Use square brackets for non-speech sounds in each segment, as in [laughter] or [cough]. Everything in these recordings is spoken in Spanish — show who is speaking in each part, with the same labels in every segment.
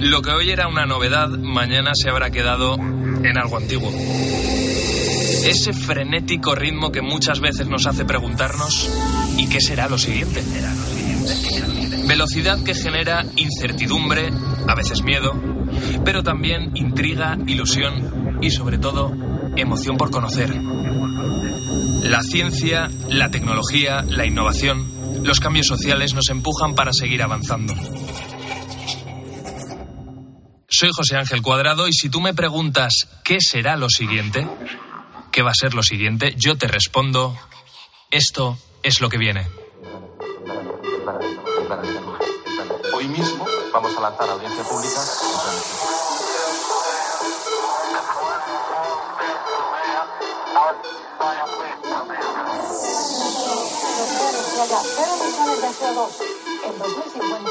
Speaker 1: Lo que hoy era una novedad, mañana se habrá quedado en algo antiguo. Ese frenético ritmo que muchas veces nos hace preguntarnos ¿y qué será lo siguiente? Velocidad que genera incertidumbre, a veces miedo, pero también intriga, ilusión y sobre todo emoción por conocer. La ciencia, la tecnología, la innovación, los cambios sociales nos empujan para seguir avanzando. Soy José Ángel Cuadrado y si tú me preguntas qué será lo siguiente, qué va a ser lo siguiente, yo te respondo, esto es lo que viene.
Speaker 2: Hoy mismo vamos a lanzar a audiencia pública.
Speaker 3: cero emisiones de CO2 en 2050.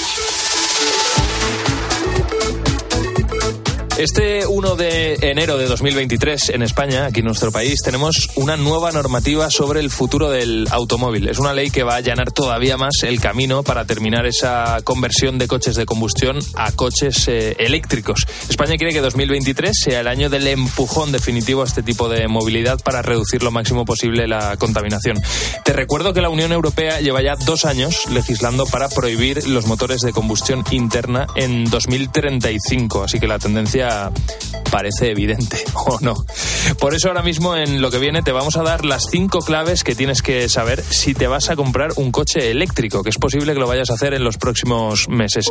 Speaker 1: Este 1 de enero de 2023 en España, aquí en nuestro país, tenemos una nueva normativa sobre el futuro del automóvil. Es una ley que va a allanar todavía más el camino para terminar esa conversión de coches de combustión a coches eh, eléctricos. España quiere que 2023 sea el año del empujón definitivo a este tipo de movilidad para reducir lo máximo posible la contaminación. Te recuerdo que la Unión Europea lleva ya dos años legislando para prohibir los motores de combustión interna en 2035, así que la tendencia yeah. Parece evidente, [laughs] ¿o no? Por eso ahora mismo en lo que viene te vamos a dar las cinco claves que tienes que saber si te vas a comprar un coche eléctrico, que es posible que lo vayas a hacer en los próximos meses.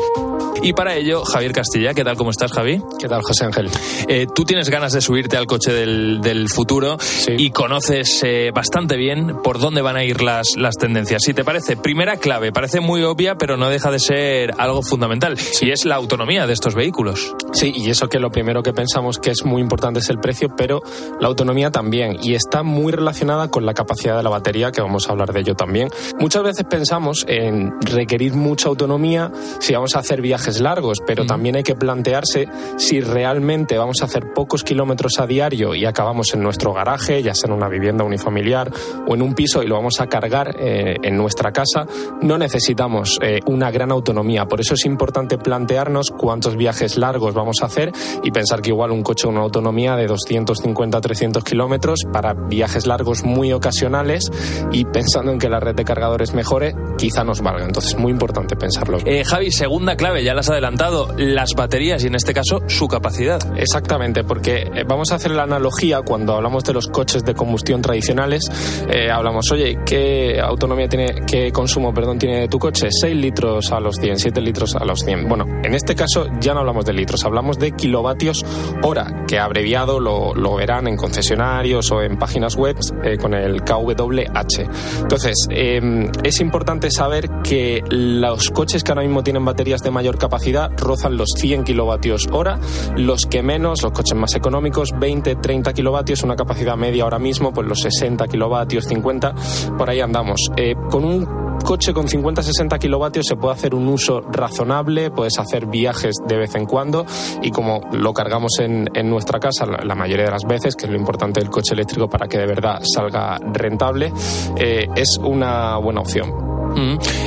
Speaker 1: Y para ello, Javier Castilla, ¿qué tal? ¿Cómo estás, Javi?
Speaker 4: ¿Qué tal, José Ángel?
Speaker 1: Eh, tú tienes ganas de subirte al coche del, del futuro y conoces eh, bastante bien por dónde van a ir las, las tendencias. Si te parece, primera clave, parece muy obvia, pero no deja de ser algo fundamental, y es la autonomía de estos vehículos.
Speaker 4: Sí, y eso que lo primero que pensamos que es muy importante es el precio, pero la autonomía también, y está muy relacionada con la capacidad de la batería, que vamos a hablar de ello también. Muchas veces pensamos en requerir mucha autonomía si vamos a hacer viajes largos, pero también hay que plantearse si realmente vamos a hacer pocos kilómetros a diario y acabamos en nuestro garaje, ya sea en una vivienda unifamiliar o en un piso y lo vamos a cargar eh, en nuestra casa, no necesitamos eh, una gran autonomía. Por eso es importante plantearnos cuántos viajes largos vamos a hacer y pensar que igual un coche con una autonomía de 250-300 kilómetros para viajes largos muy ocasionales y pensando en que la red de cargadores mejore, quizá nos valga. Entonces, muy importante pensarlo.
Speaker 1: Eh, Javi, segunda clave, ya las has adelantado, las baterías y en este caso su capacidad.
Speaker 4: Exactamente, porque eh, vamos a hacer la analogía cuando hablamos de los coches de combustión tradicionales, eh, hablamos, oye, ¿qué autonomía tiene, qué consumo, perdón, tiene tu coche? 6 litros a los 100, 7 litros a los 100. Bueno, en este caso ya no hablamos de litros, hablamos de kilovatios hora, que abreviado lo, verán en concesionarios o en páginas web eh, con el KWH. Entonces, eh, es importante saber que los coches que ahora mismo tienen baterías de mayor capacidad rozan los 100 kilovatios hora, los que menos, los coches más económicos, 20, 30 kilovatios, una capacidad media ahora mismo, pues los 60 kilovatios, 50, por ahí andamos. Eh, con un coche con 50-60 kilovatios se puede hacer un uso razonable, puedes hacer viajes de vez en cuando y como lo cargamos en, en nuestra casa la, mayoría de las veces, que es lo importante del coche eléctrico para que de verdad salga rentable, eh, es una buena opción.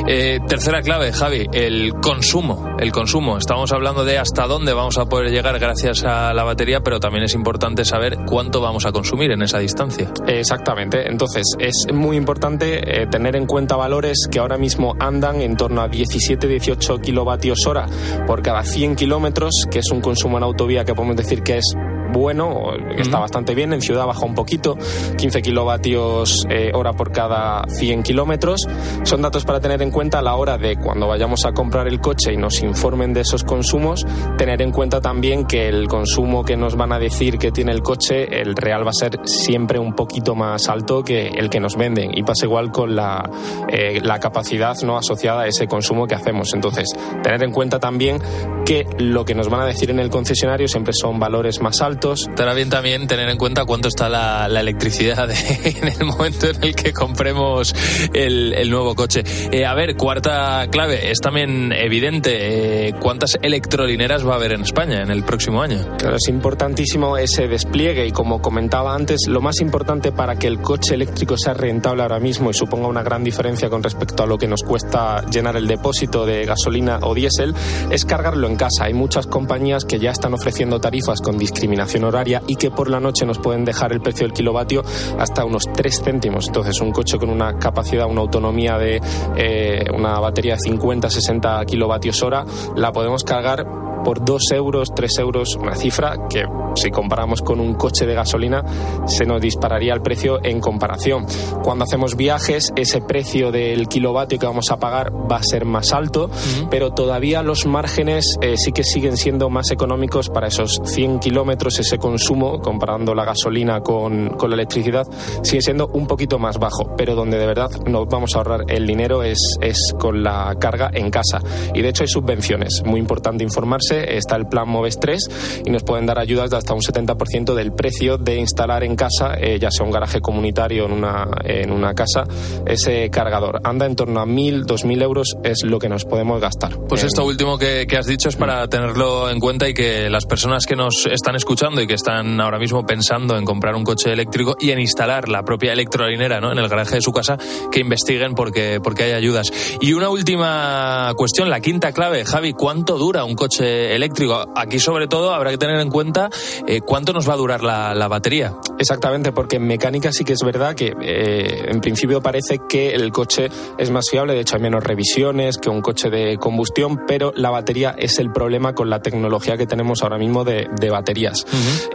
Speaker 1: Eh, tercera clave, Javi, el consumo. El consumo. Estamos hablando de hasta dónde vamos a poder llegar gracias a la batería, pero también es importante saber cuánto vamos a consumir en esa distancia.
Speaker 4: Exactamente. Entonces, es muy importante eh, tener en cuenta valores que ahora mismo andan en torno a 17-18 kilovatios hora por cada 100 kilómetros, que es un consumo en autovía que podemos decir que es bueno, está bastante bien, en ciudad baja un poquito, 15 kilovatios eh, hora por cada 100 kilómetros. Son datos para tener en cuenta a la hora de cuando vayamos a comprar el coche y nos informen de esos consumos, tener en cuenta también que el consumo que nos van a decir que tiene el coche, el real va a ser siempre un poquito más alto que el que nos venden y pasa igual con la, eh, la capacidad no asociada a ese consumo que hacemos. Entonces, tener en cuenta también que lo que nos van a decir en el concesionario siempre son valores más altos
Speaker 1: Estará bien también tener en cuenta cuánto está la, electricidad [laughs] en el momento en el que compremos el, nuevo coche. Eh, a ver, cuarta clave, es también evidente eh, cuántas electrolineras va a haber en España en el próximo año.
Speaker 4: Claro, es importantísimo ese despliegue y como comentaba antes, lo más importante para que el coche eléctrico sea rentable ahora mismo y suponga una gran diferencia con respecto a lo que nos cuesta llenar el depósito de gasolina o diésel es cargarlo en casa. Hay muchas compañías que ya están ofreciendo tarifas con discriminación horaria y que por la noche nos pueden dejar el precio del kilovatio hasta unos 3 céntimos. Entonces, un coche con una capacidad, una autonomía de eh, una batería de 50-60 kilovatios hora, la podemos cargar por 2 euros, 3 euros, una cifra que si comparamos con un coche de gasolina se nos dispararía el precio en comparación. Cuando hacemos viajes, ese precio del kilovatio que vamos a pagar va a ser más alto, pero todavía los márgenes eh, sí que siguen siendo más económicos para esos 100 kilómetros, ese consumo, comparando la gasolina con, con la electricidad, sigue siendo un poquito más bajo, pero donde de verdad nos vamos a ahorrar el dinero es, es con la carga en casa. Y de hecho hay subvenciones, muy importante informarse, está el plan Moves 3 y nos pueden dar ayudas de hasta un 70% del precio de instalar en casa, eh, ya sea un garaje comunitario en una, en una casa, ese cargador. Anda en torno a 1.000, 2.000 euros es lo que nos podemos gastar.
Speaker 1: Pues esto último que, has dicho es para tenerlo en cuenta y que las personas que nos están escuchando y que están ahora mismo pensando en comprar un coche eléctrico y en instalar la propia electrolinera ¿no? en el garaje de su casa, que investiguen porque, porque hay ayudas. Y una última cuestión, la quinta clave, Javi, ¿cuánto dura un coche eléctrico? Aquí sobre todo habrá que tener en cuenta eh, ¿cuánto nos va a durar la, batería?
Speaker 4: Exactamente, porque en mecánica sí que es verdad que eh, en principio parece que el coche es más fiable, de hecho hay menos revisiones que un coche de combustión, pero la batería es el problema con la tecnología que tenemos ahora mismo de, baterías.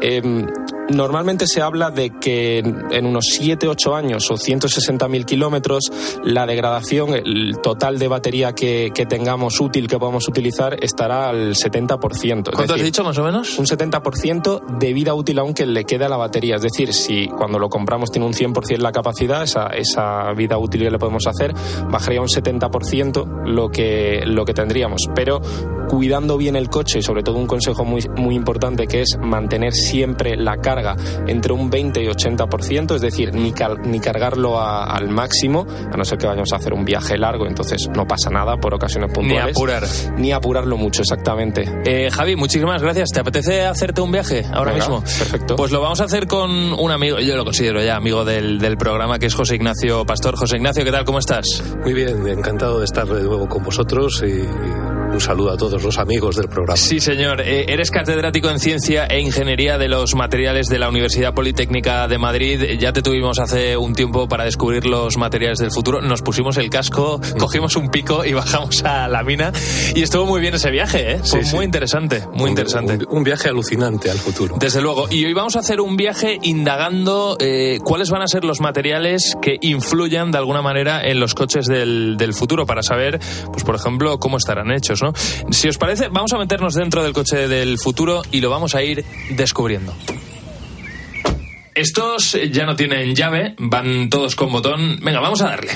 Speaker 4: Em, normalmente se habla de que en unos 7-8 años o 160.000 kilómetros la degradación, el total de batería que, tengamos útil, que podamos utilizar, estará al 70%.
Speaker 1: ¿Cuánto has dicho más o menos?
Speaker 4: Un 70% de vida útil aún que le queda a la batería. Es decir, si cuando lo compramos tiene un 100% la capacidad, esa, esa vida útil que le podemos hacer, bajaría un 70% lo que, lo que tendríamos. Pero cuidando bien el coche y sobre todo un consejo muy, muy importante que es mantener siempre la carga entre un 20 y 80%, es decir, ni, ni cargarlo al máximo, a no ser que vayamos a hacer un viaje largo, entonces no pasa nada por ocasiones puntuales.
Speaker 1: Ni apurar.
Speaker 4: Ni apurarlo mucho, exactamente.
Speaker 1: Eh, Javi, muchísimas gracias. ¿Te apetece hacerte un viaje ahora mismo?
Speaker 4: Perfecto.
Speaker 1: Pues lo vamos a hacer con un amigo, yo lo considero ya amigo del, del programa, que es José Ignacio Pastor. José Ignacio, ¿qué tal? ¿Cómo estás?
Speaker 5: Muy bien, encantado de estar de nuevo con vosotros y un saludo a todos los amigos del programa.
Speaker 1: Sí, señor. Eh, eres catedrático en Ciencia e Ingeniería de los Materiales de la Universidad Politécnica de Madrid. Ya te tuvimos hace un tiempo para descubrir los materiales del futuro. Nos pusimos el casco, cogimos un pico y [laughs] bajamos a la mina. Y estuvo muy bien ese viaje, ¿eh? Fue muy interesante, muy interesante.
Speaker 5: Un, viaje alucinante al futuro.
Speaker 1: Desde luego. Y hoy vamos a hacer un viaje indagando eh, cuáles van a ser los materiales que influyan de alguna manera en los coches del, del futuro para saber, pues por ejemplo, cómo estarán hechos, Si os parece, vamos a meternos dentro del coche del futuro y lo vamos a ir descubriendo. Estos ya no tienen llave, van todos con botón. Venga, vamos a darle.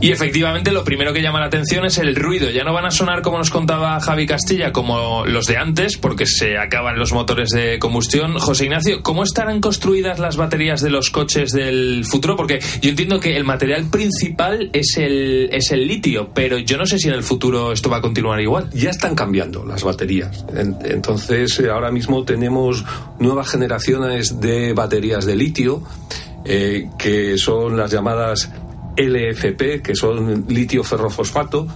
Speaker 1: Y efectivamente lo primero que llama la atención es el ruido. Ya no van a sonar como nos contaba Javi Castilla, como los de antes, porque se acaban los motores de combustión. José Ignacio, ¿cómo estarán construidas las baterías de los coches del futuro? Porque yo entiendo que el material principal es el, es el litio, pero yo no sé si en el futuro esto va a continuar igual.
Speaker 5: Ya están cambiando las baterías. Entonces, eh, ahora mismo tenemos nuevas generaciones de baterías de litio. Eh, que son las llamadas LFP, que son litio ferrofosfato,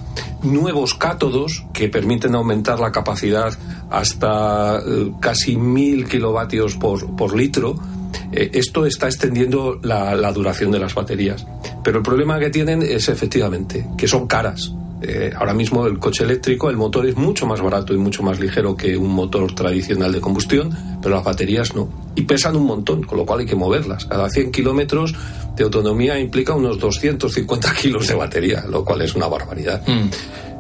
Speaker 5: nuevos cátodos que permiten aumentar la capacidad hasta eh, casi mil kilovatios por, litro. Eh, esto está extendiendo la, duración de las baterías. Pero el problema que tienen es efectivamente que son caras. Eh, ahora mismo el coche eléctrico, el motor es mucho más barato y mucho más ligero que un motor tradicional de combustión, pero las baterías no. Y pesan un montón, con lo cual hay que moverlas. Cada 100 kilómetros de autonomía implica unos 250 [laughs] kilos de batería, lo cual es una barbaridad. Mm.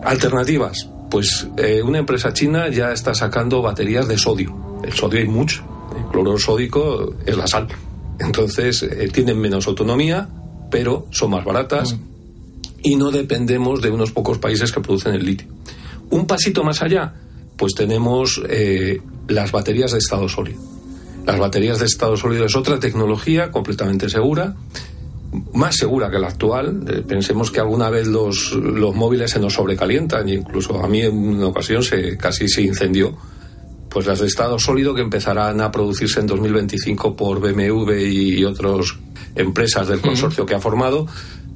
Speaker 5: Alternativas. Pues eh, una empresa china ya está sacando baterías de sodio. El sodio hay mucho. El cloruro sódico es la sal. Entonces eh, tienen menos autonomía, pero son más baratas mm. Y no dependemos de unos pocos países que producen el litio. Un pasito más allá, pues tenemos eh, las baterías de estado sólido. Las baterías de estado sólido es otra tecnología completamente segura, más segura que la actual. Eh, pensemos que alguna vez los, los móviles se nos sobrecalientan, e incluso a mí en una ocasión se, casi se incendió. Pues las de estado sólido que empezarán a producirse en 2025 por BMW y otras empresas del consorcio que ha formado,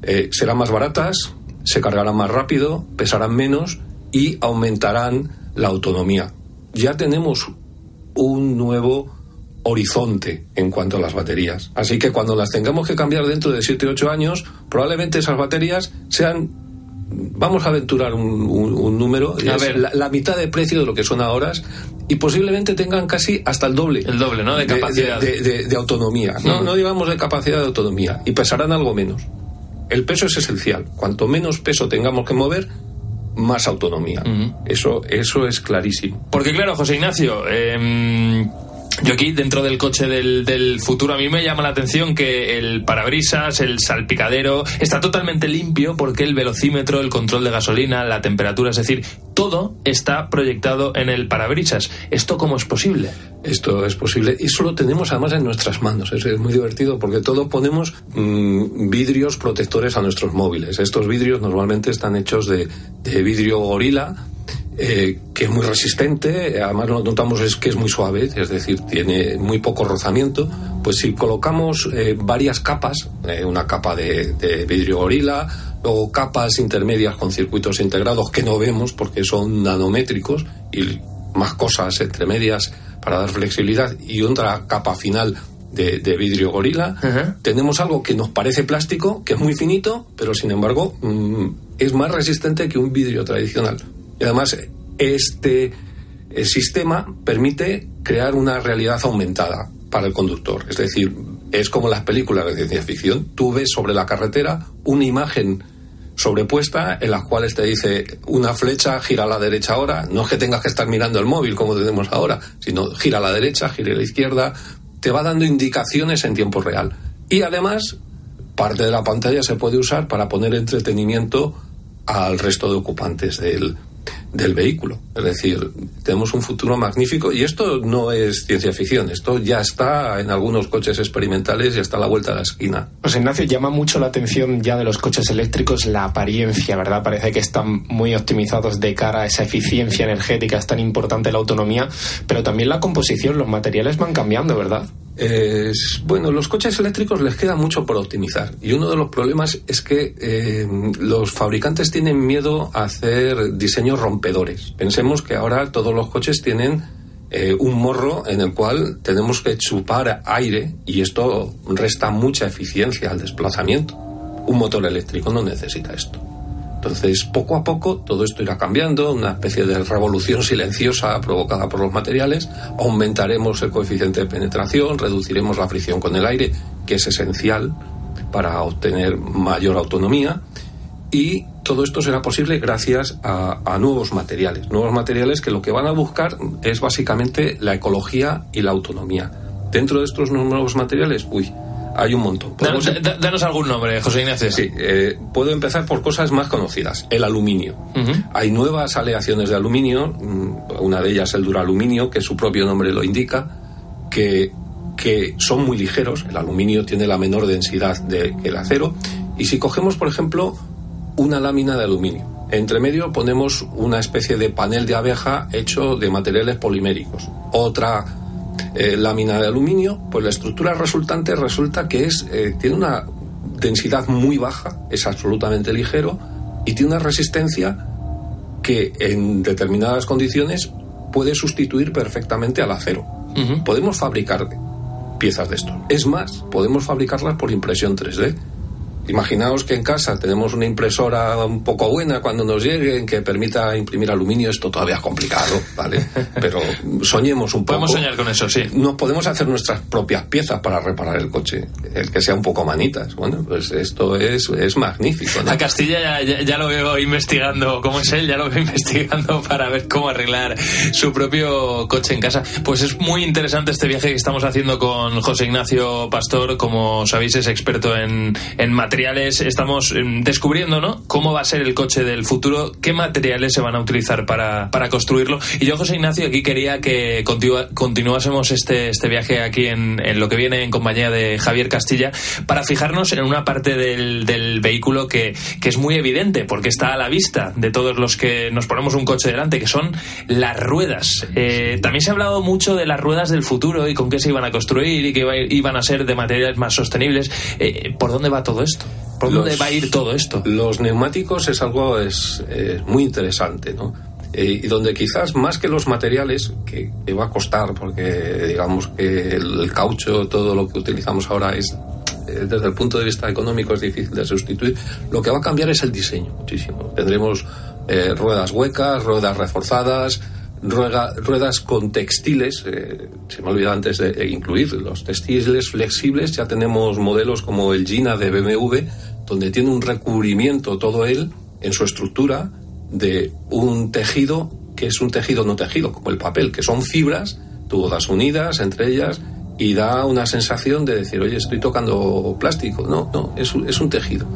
Speaker 5: eh, serán más baratas, se cargarán más rápido, pesarán menos y aumentarán la autonomía. Ya tenemos un nuevo horizonte en cuanto a las baterías. Así que cuando las tengamos que cambiar dentro de 7 o 8 años, probablemente esas baterías sean, vamos a aventurar un, número, La, mitad de precio de lo que son ahora y posiblemente tengan casi hasta el doble.
Speaker 1: El doble, ¿no? De capacidad.
Speaker 5: De, autonomía. No, no digamos de capacidad de autonomía. Y pesarán algo menos. El peso es esencial. Cuanto menos peso tengamos que mover, más autonomía. Eso, eso es clarísimo.
Speaker 1: Porque claro, José Ignacio, eh, yo aquí, dentro del coche del, futuro, a mí me llama la atención que el parabrisas, el salpicadero, está totalmente limpio porque el velocímetro, el control de gasolina, la temperatura, es decir, todo está proyectado en el parabrisas. ¿Esto cómo es posible?
Speaker 5: Esto es posible y eso lo tenemos además en nuestras manos. Es, muy divertido porque todos ponemos mm, vidrios protectores a nuestros móviles. Estos vidrios normalmente están hechos de, de vidrio gorila eh, que es muy resistente, además lo notamos es que es muy suave, es decir, tiene muy poco rozamiento, pues si colocamos eh, varias capas, eh, una capa de, vidrio gorila, luego capas intermedias con circuitos integrados que no vemos porque son nanométricos y más cosas entre medias para dar flexibilidad y otra capa final de, vidrio gorila, tenemos algo que nos parece plástico, que es muy finito, pero sin embargo mm, es más resistente que un vidrio tradicional. Y además, este sistema permite crear una realidad aumentada para el conductor. Es decir, es como las películas de ciencia ficción. Tú ves sobre la carretera una imagen sobrepuesta en la cual te dice una flecha, gira a la derecha ahora. No es que tengas que estar mirando el móvil como tenemos ahora, sino gira a la derecha, gira a la izquierda. Te va dando indicaciones en tiempo real. Y además, parte de la pantalla se puede usar para poner entretenimiento al resto de ocupantes del, del vehículo. Es decir, tenemos un futuro magnífico y esto no es ciencia ficción, esto ya está en algunos coches experimentales y está a la vuelta de la esquina.
Speaker 4: Pues Ignacio, llama mucho la atención ya de los coches eléctricos la apariencia, ¿verdad? Parece que están muy optimizados de cara a esa eficiencia energética, es tan importante la autonomía, pero también la composición, los materiales van cambiando, ¿verdad?
Speaker 5: Bueno, los coches eléctricos les queda mucho por optimizar y uno de los problemas es que eh, los fabricantes tienen miedo a hacer diseños rompedores. Pensemos que ahora todos los coches tienen eh, un morro en el cual tenemos que chupar aire y esto resta mucha eficiencia al desplazamiento. Un motor eléctrico no necesita esto. Entonces, poco a poco, todo esto irá cambiando, una especie de revolución silenciosa provocada por los materiales. Aumentaremos el coeficiente de penetración, reduciremos la fricción con el aire, que es esencial para obtener mayor autonomía. Y todo esto será posible gracias a, a, nuevos materiales. Nuevos materiales que lo que van a buscar es básicamente la ecología y la autonomía. Dentro de estos nuevos materiales, uy, hay un montón.
Speaker 1: Danos, algún nombre, José Ignacio.
Speaker 5: Sí, eh, puedo empezar por cosas más conocidas. El aluminio. Hay nuevas aleaciones de aluminio, mm, una de ellas el duraluminio, que su propio nombre lo indica, que, que son muy ligeros. El aluminio tiene la menor densidad de, que el acero. Y si cogemos, por ejemplo, una lámina de aluminio, entre medio ponemos una especie de panel de abeja hecho de materiales poliméricos. Otra eh, lámina de aluminio, pues la estructura resultante resulta que es, eh, tiene una densidad muy baja, es absolutamente ligero y tiene una resistencia que en determinadas condiciones puede sustituir perfectamente al acero. Podemos fabricar piezas de esto. Es más, podemos fabricarlas por impresión 3D. Imaginaos que en casa tenemos una impresora un poco buena cuando nos llegue, que permita imprimir aluminio, esto todavía es complicado, ¿vale? [laughs] Pero soñemos un poco.
Speaker 1: Podemos soñar con eso, sí.
Speaker 5: Nos podemos hacer nuestras propias piezas para reparar el coche, el que sea un poco manitas. Bueno, pues esto es, es magnífico.
Speaker 1: ¿no? A Castilla ya, ya, lo veo investigando, como es él, ya lo veo [laughs] investigando para ver cómo arreglar su propio coche en casa. Pues es muy interesante este viaje que estamos haciendo con José Ignacio Pastor, como sabéis es experto en, en materia estamos em, descubriendo, ¿no? Cómo va a ser el coche del futuro, qué materiales se van a utilizar para, para construirlo. Y yo, José Ignacio, aquí quería que continuásemos este, este viaje aquí en, lo que viene en compañía de Javier Castilla para fijarnos en una parte del, vehículo que, que es muy evidente porque está a la vista de todos los que nos ponemos un coche delante, que son las ruedas. Eh, también se ha hablado mucho de las ruedas del futuro y con qué se iban a construir y que iban a ser de materiales más sostenibles. Eh, ¿Por dónde va todo esto? ¿Por dónde
Speaker 5: Los-
Speaker 1: va a ir todo esto?
Speaker 5: Los neumáticos es algo es, eh, muy interesante, ¿no? Eh, y donde quizás más que los materiales, que, que va a costar, porque digamos que el, caucho, todo lo que utilizamos ahora es, eh, desde el punto de vista económico, es difícil de sustituir, lo que va a cambiar es el diseño muchísimo. Tendremos ruedas huecas, ruedas reforzadas, rueda- ruedas con textiles, eh, se me olvidó antes de eh, incluir los textiles flexibles, ya tenemos modelos como el Gina de BMW, donde tiene un recubrimiento todo él en su estructura de un tejido que es un tejido no tejido, como el papel, que son fibras, todas unidas entre ellas, y da una sensación de decir, oye, estoy tocando plástico. No, no, es un, es un tejido.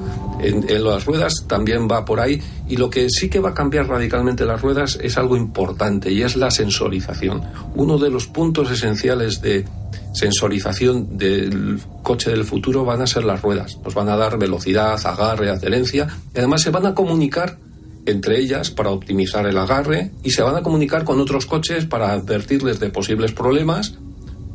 Speaker 5: En, las ruedas también va por ahí, y lo que sí que va a cambiar radicalmente las ruedas es algo importante, y es la sensorización. Uno de los puntos esenciales de sensorización del coche del futuro van a ser las ruedas. Nos van a dar velocidad, agarre, adherencia, y además se van a comunicar entre ellas para optimizar el agarre y se van a comunicar con otros coches para advertirles de posibles problemas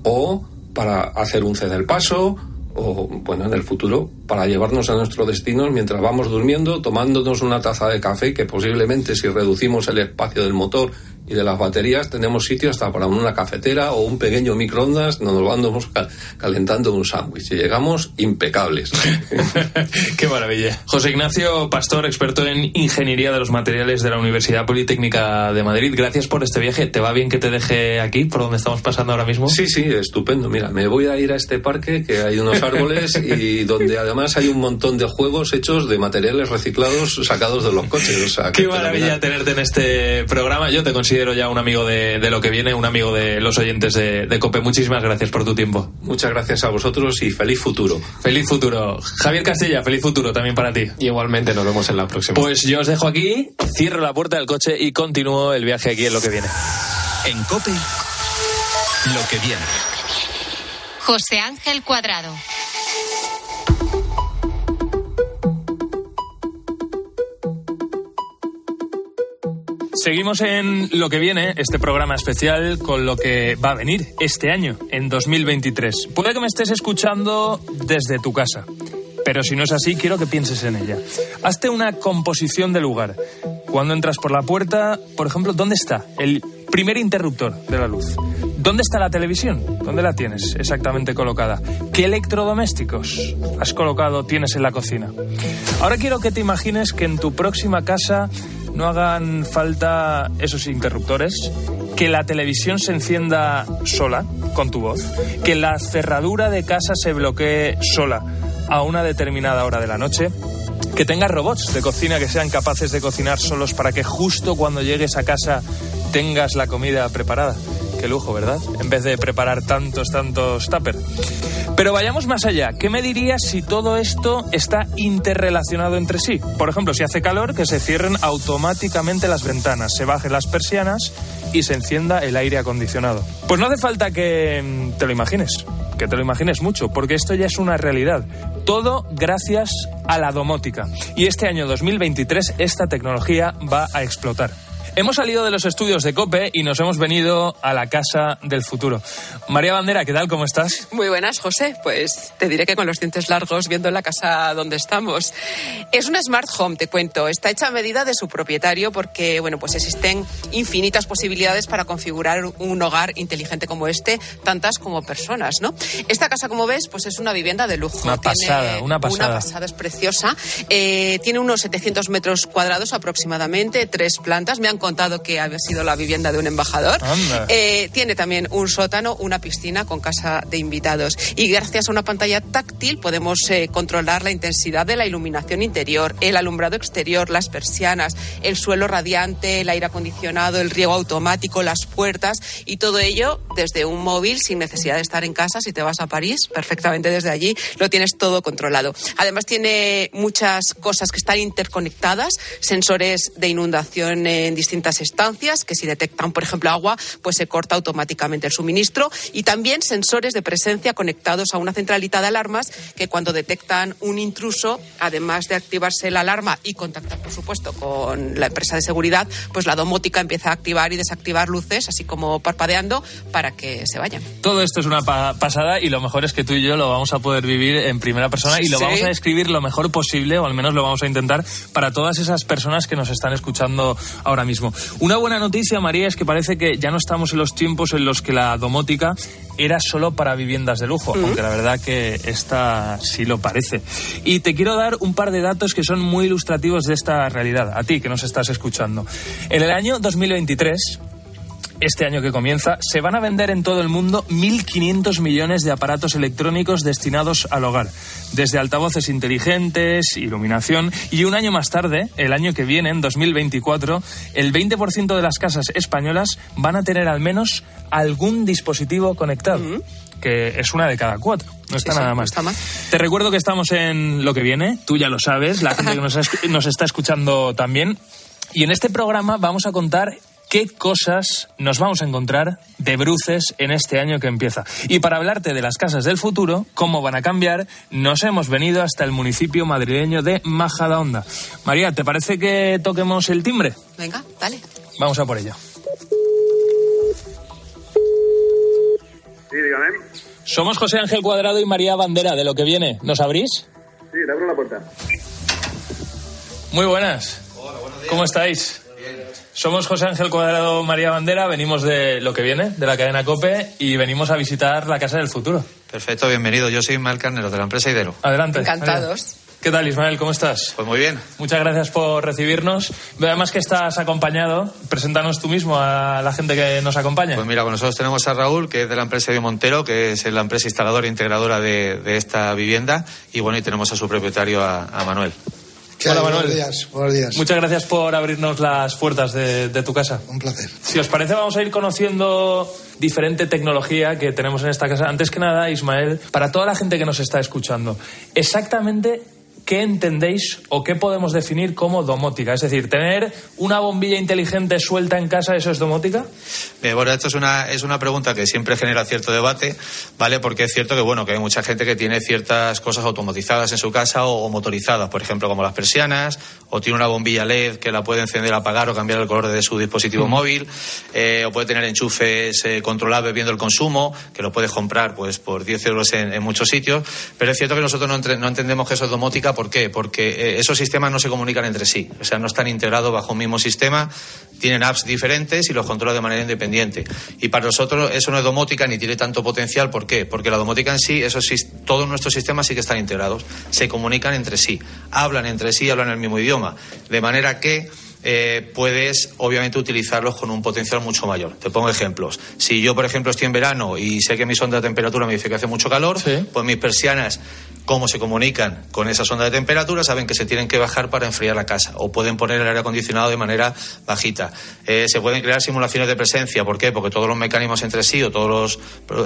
Speaker 5: o para hacer un ceder paso o, bueno, en el futuro, para llevarnos a nuestro destino mientras vamos durmiendo, tomándonos una taza de café, que posiblemente si reducimos el espacio del motor y de las baterías, tenemos sitio hasta para una cafetera o un pequeño microondas donde nos vamos cal- calentando un sándwich. Y llegamos impecables. [laughs] [laughs]
Speaker 1: Qué maravilla. José Ignacio Pastor, experto en ingeniería de los materiales de la Universidad Politécnica de Madrid. Gracias por este viaje. ¿Te va bien que te deje aquí, por donde estamos pasando ahora mismo?
Speaker 5: Sí, sí, estupendo. Mira, me voy a ir a este parque que hay unos árboles [laughs] y donde además hay un montón de juegos hechos de materiales reciclados sacados de los coches. O sea,
Speaker 1: Qué maravilla
Speaker 5: fenomenal.
Speaker 1: tenerte en este programa. Yo te considero ya un amigo de, de lo que viene, un amigo de los oyentes de, de COPE. Muchísimas gracias por tu tiempo.
Speaker 5: Muchas gracias a vosotros y feliz futuro.
Speaker 1: Feliz futuro. Javier Castilla, feliz futuro también para ti.
Speaker 4: Igualmente, nos vemos en la próxima.
Speaker 1: Pues yo os dejo aquí, cierro la puerta del coche y continúo el viaje aquí en lo que viene.
Speaker 6: En Cope, lo que viene.
Speaker 7: José Ángel Cuadrado.
Speaker 1: Seguimos en lo que viene, este programa especial con lo que va a venir este año, en 2023. Puede que me estés escuchando desde tu casa, pero si no es así, quiero que pienses en ella. Hazte una composición de lugar. Cuando entras por la puerta, por ejemplo, ¿dónde está el primer interruptor de la luz? ¿Dónde está la televisión? ¿Dónde la tienes exactamente colocada? ¿Qué electrodomésticos has colocado, tienes en la cocina? Ahora quiero que te imagines que en tu próxima casa no hagan falta esos interruptores, que la televisión se encienda sola, con tu voz, que la cerradura de casa se bloquee sola a una determinada hora de la noche, que tengas robots de cocina que sean capaces de cocinar solos para que justo cuando llegues a casa tengas la comida preparada. Qué lujo, ¿verdad? En vez de preparar tantos, tantos tupper. Pero vayamos más allá. ¿Qué me dirías si todo esto está interrelacionado entre sí? Por ejemplo, si hace calor, que se cierren automáticamente las ventanas, se bajen las persianas y se encienda el aire acondicionado. Pues no hace falta que mm, te lo imagines, que te lo imagines mucho, porque esto ya es una realidad. Todo gracias a la domótica. Y este año 2023 esta tecnología va a explotar. Hemos salido de los estudios de COPE y nos hemos venido a la casa del futuro. María Bandera, ¿qué tal? ¿Cómo estás?
Speaker 8: Muy buenas, José. Pues te diré que con los dientes largos viendo la casa donde estamos. Es una smart home, te cuento. Está hecha a medida de su propietario porque, bueno, pues existen infinitas posibilidades para configurar un hogar inteligente como este, tantas como personas, ¿no? Esta casa, como ves, pues es una vivienda de lujo.
Speaker 1: Una pasada, una pasada.
Speaker 8: Una pasada, es preciosa. Eh, tiene unos 700 metros cuadrados aproximadamente, tres plantas. Me han contado que había sido la vivienda de un embajador. Eh, tiene también un sótano, una piscina con casa de invitados. Y gracias a una pantalla táctil podemos eh, controlar la intensidad de la iluminación interior, el alumbrado exterior, las persianas, el suelo radiante, el aire acondicionado, el riego automático, las puertas y todo ello desde un móvil sin necesidad de estar en casa. Si te vas a París, perfectamente desde allí lo tienes todo controlado. Además tiene muchas cosas que están interconectadas, sensores de inundación en distintas estancias que si detectan, por ejemplo, agua, pues se corta automáticamente el suministro y también sensores de presencia conectados a una centralita de alarmas que cuando detectan un intruso, además de activarse la alarma y contactar, por supuesto, con la empresa de seguridad, pues la domótica empieza a activar y desactivar luces, así como parpadeando, para que se vayan.
Speaker 1: Todo esto es una pa- pasada y lo mejor es que tú y yo lo vamos a poder vivir en primera persona y lo
Speaker 8: Sí.
Speaker 1: vamos a describir lo mejor posible, o al menos lo vamos a intentar, para todas esas personas que nos están escuchando ahora mismo. Una buena noticia, María, es que parece que ya no estamos en los tiempos en los que la domótica era solo para viviendas de lujo, aunque la verdad que esta sí lo parece. Y te quiero dar un par de datos que son muy ilustrativos de esta realidad, a ti que nos estás escuchando. En el año 2023, este año que comienza, se van a vender en todo el mundo 1.500 millones de aparatos electrónicos destinados al hogar, desde altavoces inteligentes, iluminación, y un año más tarde, el año que viene, en 2024, el 20% de las casas españolas van a tener al menos algún dispositivo conectado. Que es una de cada cuatro. No está
Speaker 8: Sí,
Speaker 1: nada mal.
Speaker 8: está mal.
Speaker 1: Te recuerdo que estamos en lo que viene. Tú ya lo sabes. La gente que nos [laughs] está escuchando también. Y en este programa vamos a contar qué cosas nos vamos a encontrar de bruces en este año que empieza. Y para hablarte de las casas del futuro, cómo van a cambiar, nos hemos venido hasta el municipio madrileño de Majadahonda. María, ¿te parece que toquemos el timbre?
Speaker 8: Venga, dale.
Speaker 1: Vamos a por ello.
Speaker 9: Sí, dígame.
Speaker 1: Somos José Ángel Cuadrado y María Bandera, de lo que viene. ¿Nos abrís?
Speaker 9: Sí, le abro la puerta.
Speaker 1: Muy buenas. ¿Cómo estáis? Somos José Ángel Cuadrado María Bandera, venimos de lo que viene, de la cadena COPE, y venimos a visitar la Casa del Futuro.
Speaker 10: Perfecto, bienvenido. Yo soy Ismael Carnero, de la empresa Idero.
Speaker 1: Adelante.
Speaker 8: Encantados.
Speaker 1: ¿Qué tal, Ismael? ¿Cómo estás?
Speaker 10: Pues muy bien.
Speaker 1: Muchas gracias por recibirnos. Veo además que estás acompañado. Preséntanos tú mismo a la gente que nos acompaña.
Speaker 10: Pues mira, con nosotros tenemos a Raúl, que es de la empresa de Montero, que es la empresa instaladora e integradora de, de esta vivienda. Y bueno, y tenemos a su propietario, a, a Manuel.
Speaker 11: ¿Qué
Speaker 1: Hola,
Speaker 11: hay?
Speaker 1: Manuel.
Speaker 11: Buenos días, buenos días.
Speaker 1: Muchas gracias por abrirnos las puertas de, de tu casa.
Speaker 11: Un placer.
Speaker 1: Si os parece, vamos a ir conociendo diferente tecnología que tenemos en esta casa. Antes que nada, Ismael, para toda la gente que nos está escuchando, exactamente qué entendéis o qué podemos definir como domótica. Es decir, tener una bombilla inteligente suelta en casa, ¿eso es domótica?
Speaker 10: Eh, bueno, esto es una, es una pregunta que siempre genera cierto debate, ¿vale? Porque es cierto que, bueno, que hay mucha gente que tiene ciertas cosas automatizadas en su casa o, o motorizadas, por ejemplo, como las persianas, o tiene una bombilla LED que la puede encender, apagar o cambiar el color de su dispositivo móvil, eh, o puede tener enchufes eh, controlables viendo el consumo, que lo puedes comprar pues por 10 euros en, en muchos sitios. Pero es cierto que nosotros no, entre- no entendemos que eso es domótica, ¿por qué? Porque eh, esos sistemas no se comunican entre sí, o sea, no están integrados bajo un mismo sistema, tienen apps diferentes y los controla de manera independiente. Y para nosotros eso no es domótica ni tiene tanto potencial, ¿por qué? Porque la domótica en sí, esos, todos nuestros sistemas sí que están integrados, se comunican entre sí, hablan entre sí, hablan el mismo idioma, de manera que eh, puedes obviamente utilizarlos con un potencial mucho mayor. Te pongo ejemplos. Si yo, por ejemplo, estoy en verano y sé que mi sonda de temperatura me dice que hace mucho calor, pues mis persianas, cómo se comunican con esa sonda de temperatura, saben que se tienen que bajar para enfriar la casa o pueden poner el aire acondicionado de manera bajita. Eh, se pueden crear simulaciones de presencia. ¿Por qué? Porque todos los mecanismos entre sí o todos los,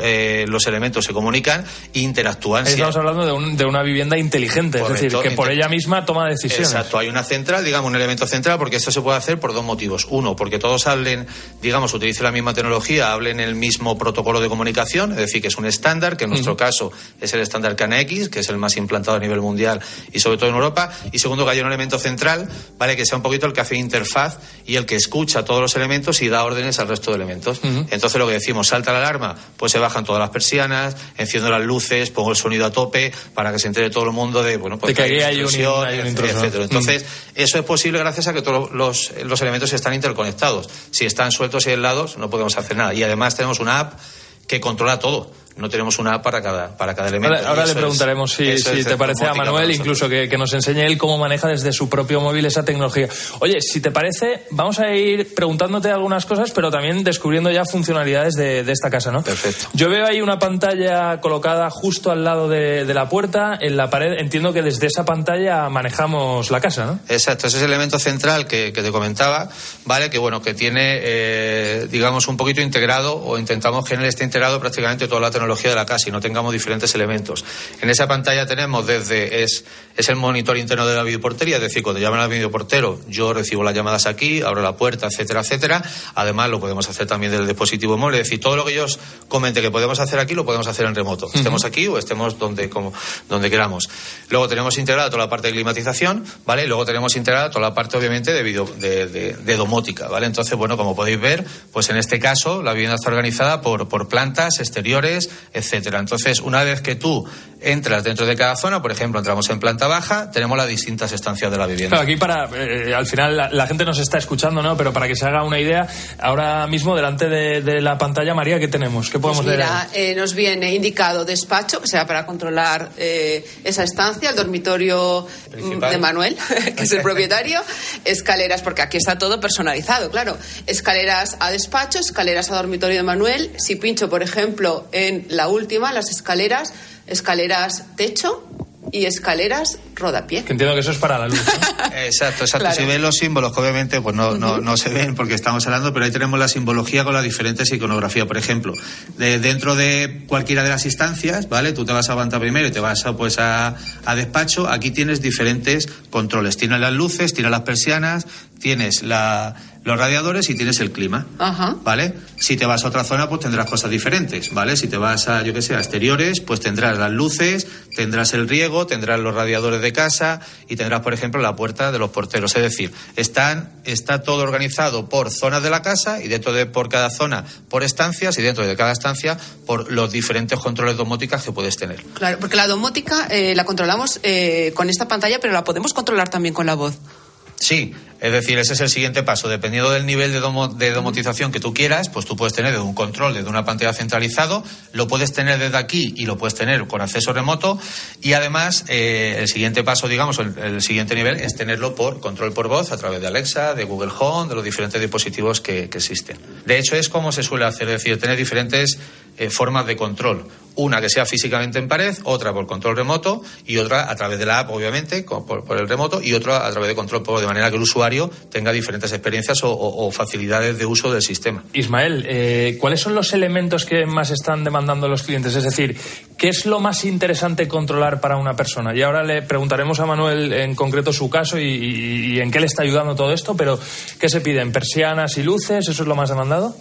Speaker 10: eh, los elementos se comunican e interactúan. Sí,
Speaker 1: estamos hablando de, un- de una vivienda inteligente, es
Speaker 10: Correcto,
Speaker 1: decir, que por ella misma toma decisiones.
Speaker 10: Exacto, hay una central, digamos, un elemento central, porque esto se puede hacer por dos motivos. Uno, porque todos hablen, digamos, utilicen la misma tecnología, hablen el mismo protocolo de comunicación, es decir, que es un estándar, que en nuestro caso es el estándar CANX, que es el más implantado a nivel mundial y sobre todo en Europa. Y segundo, que haya un elemento central, ¿vale? Que sea un poquito el que hace interfaz y el que escucha todos los elementos y da órdenes al resto de elementos. Entonces, lo que decimos, salta la alarma, pues se bajan todas las persianas, enciendo las luces, pongo el sonido a tope para que se entere todo el mundo de, bueno, pues
Speaker 1: De que
Speaker 10: hay
Speaker 1: hay un- hay un
Speaker 10: etcétera. Entonces, eso es posible gracias a que todos los, los elementos están interconectados. Si están sueltos y aislados, no podemos hacer nada. Y además tenemos una app que controla todo. No tenemos una app para cada, para cada elemento.
Speaker 1: Ahora, le preguntaremos
Speaker 10: es-
Speaker 1: si, si te parece a Manuel, incluso que, que nos enseñe él cómo maneja desde su propio móvil esa tecnología. Oye, si te parece, vamos a ir preguntándote algunas cosas, pero también descubriendo ya funcionalidades de, de esta casa, ¿no?
Speaker 10: Perfecto.
Speaker 1: Yo veo ahí una pantalla colocada justo al lado de, de la puerta, en la pared. Entiendo que desde esa pantalla manejamos la casa, ¿no?
Speaker 10: Exacto, ese es el elemento central que, que te comentaba, ¿vale? Que bueno, que tiene, eh, digamos, un poquito integrado o intentamos que en él esté integrado prácticamente toda la tecnología de la casa y no tengamos diferentes elementos. En esa pantalla tenemos desde, es, es el monitor interno de la videoportería, es decir, cuando llaman al videoportero, yo recibo las llamadas aquí, abro la puerta, etcétera, etcétera. Además, lo podemos hacer también desde el dispositivo móvil, es decir, todo lo que ellos comenten que podemos hacer aquí, lo podemos hacer en remoto. Estemos aquí o estemos donde, como, donde queramos. Luego tenemos integrada toda la parte de climatización, ¿vale? Y luego tenemos integrada toda la parte, obviamente, de, video, de, de- de domótica, ¿vale? Entonces, bueno, como podéis ver, pues en este caso la vivienda está organizada por, por plantas, exteriores, etcétera. Entonces, una vez que tú entras dentro de cada zona, por ejemplo, entramos en planta baja, tenemos las distintas estancias de la vivienda.
Speaker 1: Claro, aquí para, eh, al final la, la gente nos está escuchando, ¿no? Pero para que se haga una idea, ahora mismo delante de, de la pantalla, María, ¿qué tenemos? ¿Qué podemos
Speaker 8: Pues mira, eh, nos viene indicado despacho, que será para controlar eh, esa estancia, el dormitorio mm,
Speaker 10: Principal.
Speaker 8: de Manuel, [laughs] que es el propietario, escaleras, porque aquí está todo personalizado, claro. Escaleras a despacho, escaleras a dormitorio de Manuel. Si pincho, por ejemplo, en la última, las escaleras, escaleras techo y escaleras rodapié.
Speaker 1: Que entiendo que eso es para la luz. ¿no? [laughs]
Speaker 10: Exacto, exacto.
Speaker 8: Claro.
Speaker 10: Si ven los símbolos, que obviamente pues no, no, no se ven porque estamos hablando, pero ahí tenemos la simbología con las diferentes iconografías. Por ejemplo, de- dentro de cualquiera de las instancias, ¿vale? Tú te vas a planta primero y te vas a, pues a, a despacho. Aquí tienes diferentes controles. Tienes las luces, tienes las persianas, tienes la, los radiadores y tienes el clima.
Speaker 8: Ajá.
Speaker 10: ¿Vale? Si te vas a otra zona, pues tendrás cosas diferentes, ¿vale? Si te vas a, yo qué sé, a exteriores, pues tendrás las luces, tendrás el riego, tendrás los radiadores de casa y tendrás, por ejemplo, la puerta de los porteros. Es decir, están, está todo organizado por zonas de la casa y dentro de por cada zona por estancias y dentro de cada estancia por los diferentes controles domóticas que puedes tener.
Speaker 8: Claro, porque la domótica eh, la controlamos eh, con esta pantalla, pero la podemos controlar también con la voz.
Speaker 10: Sí, es decir, ese es el siguiente paso. Dependiendo del nivel de, domo- de domotización que tú quieras, pues tú puedes tener un control, desde una pantalla centralizado, lo puedes tener desde aquí y lo puedes tener con acceso remoto. Y además, eh, el siguiente paso, digamos, el, siguiente nivel es tenerlo por control por voz a través de Alexa, de Google Home, de los diferentes dispositivos que, existen. De hecho, es como se suele hacer, es decir, tener diferentes eh, formas de control. Una que sea físicamente en pared, otra por control remoto y otra a través de la app, obviamente, por, el remoto, y otra a través de control por manera que el usuario tenga diferentes experiencias o, facilidades de uso del sistema.
Speaker 1: Ismael, eh, ¿cuáles son los elementos que más están demandando los clientes? Es decir, ¿qué es lo más interesante controlar para una persona? Y ahora le preguntaremos a Manuel en concreto su caso y- y en qué le está ayudando todo esto, pero ¿qué se piden? ¿Persianas y luces? ¿Eso es lo más demandado?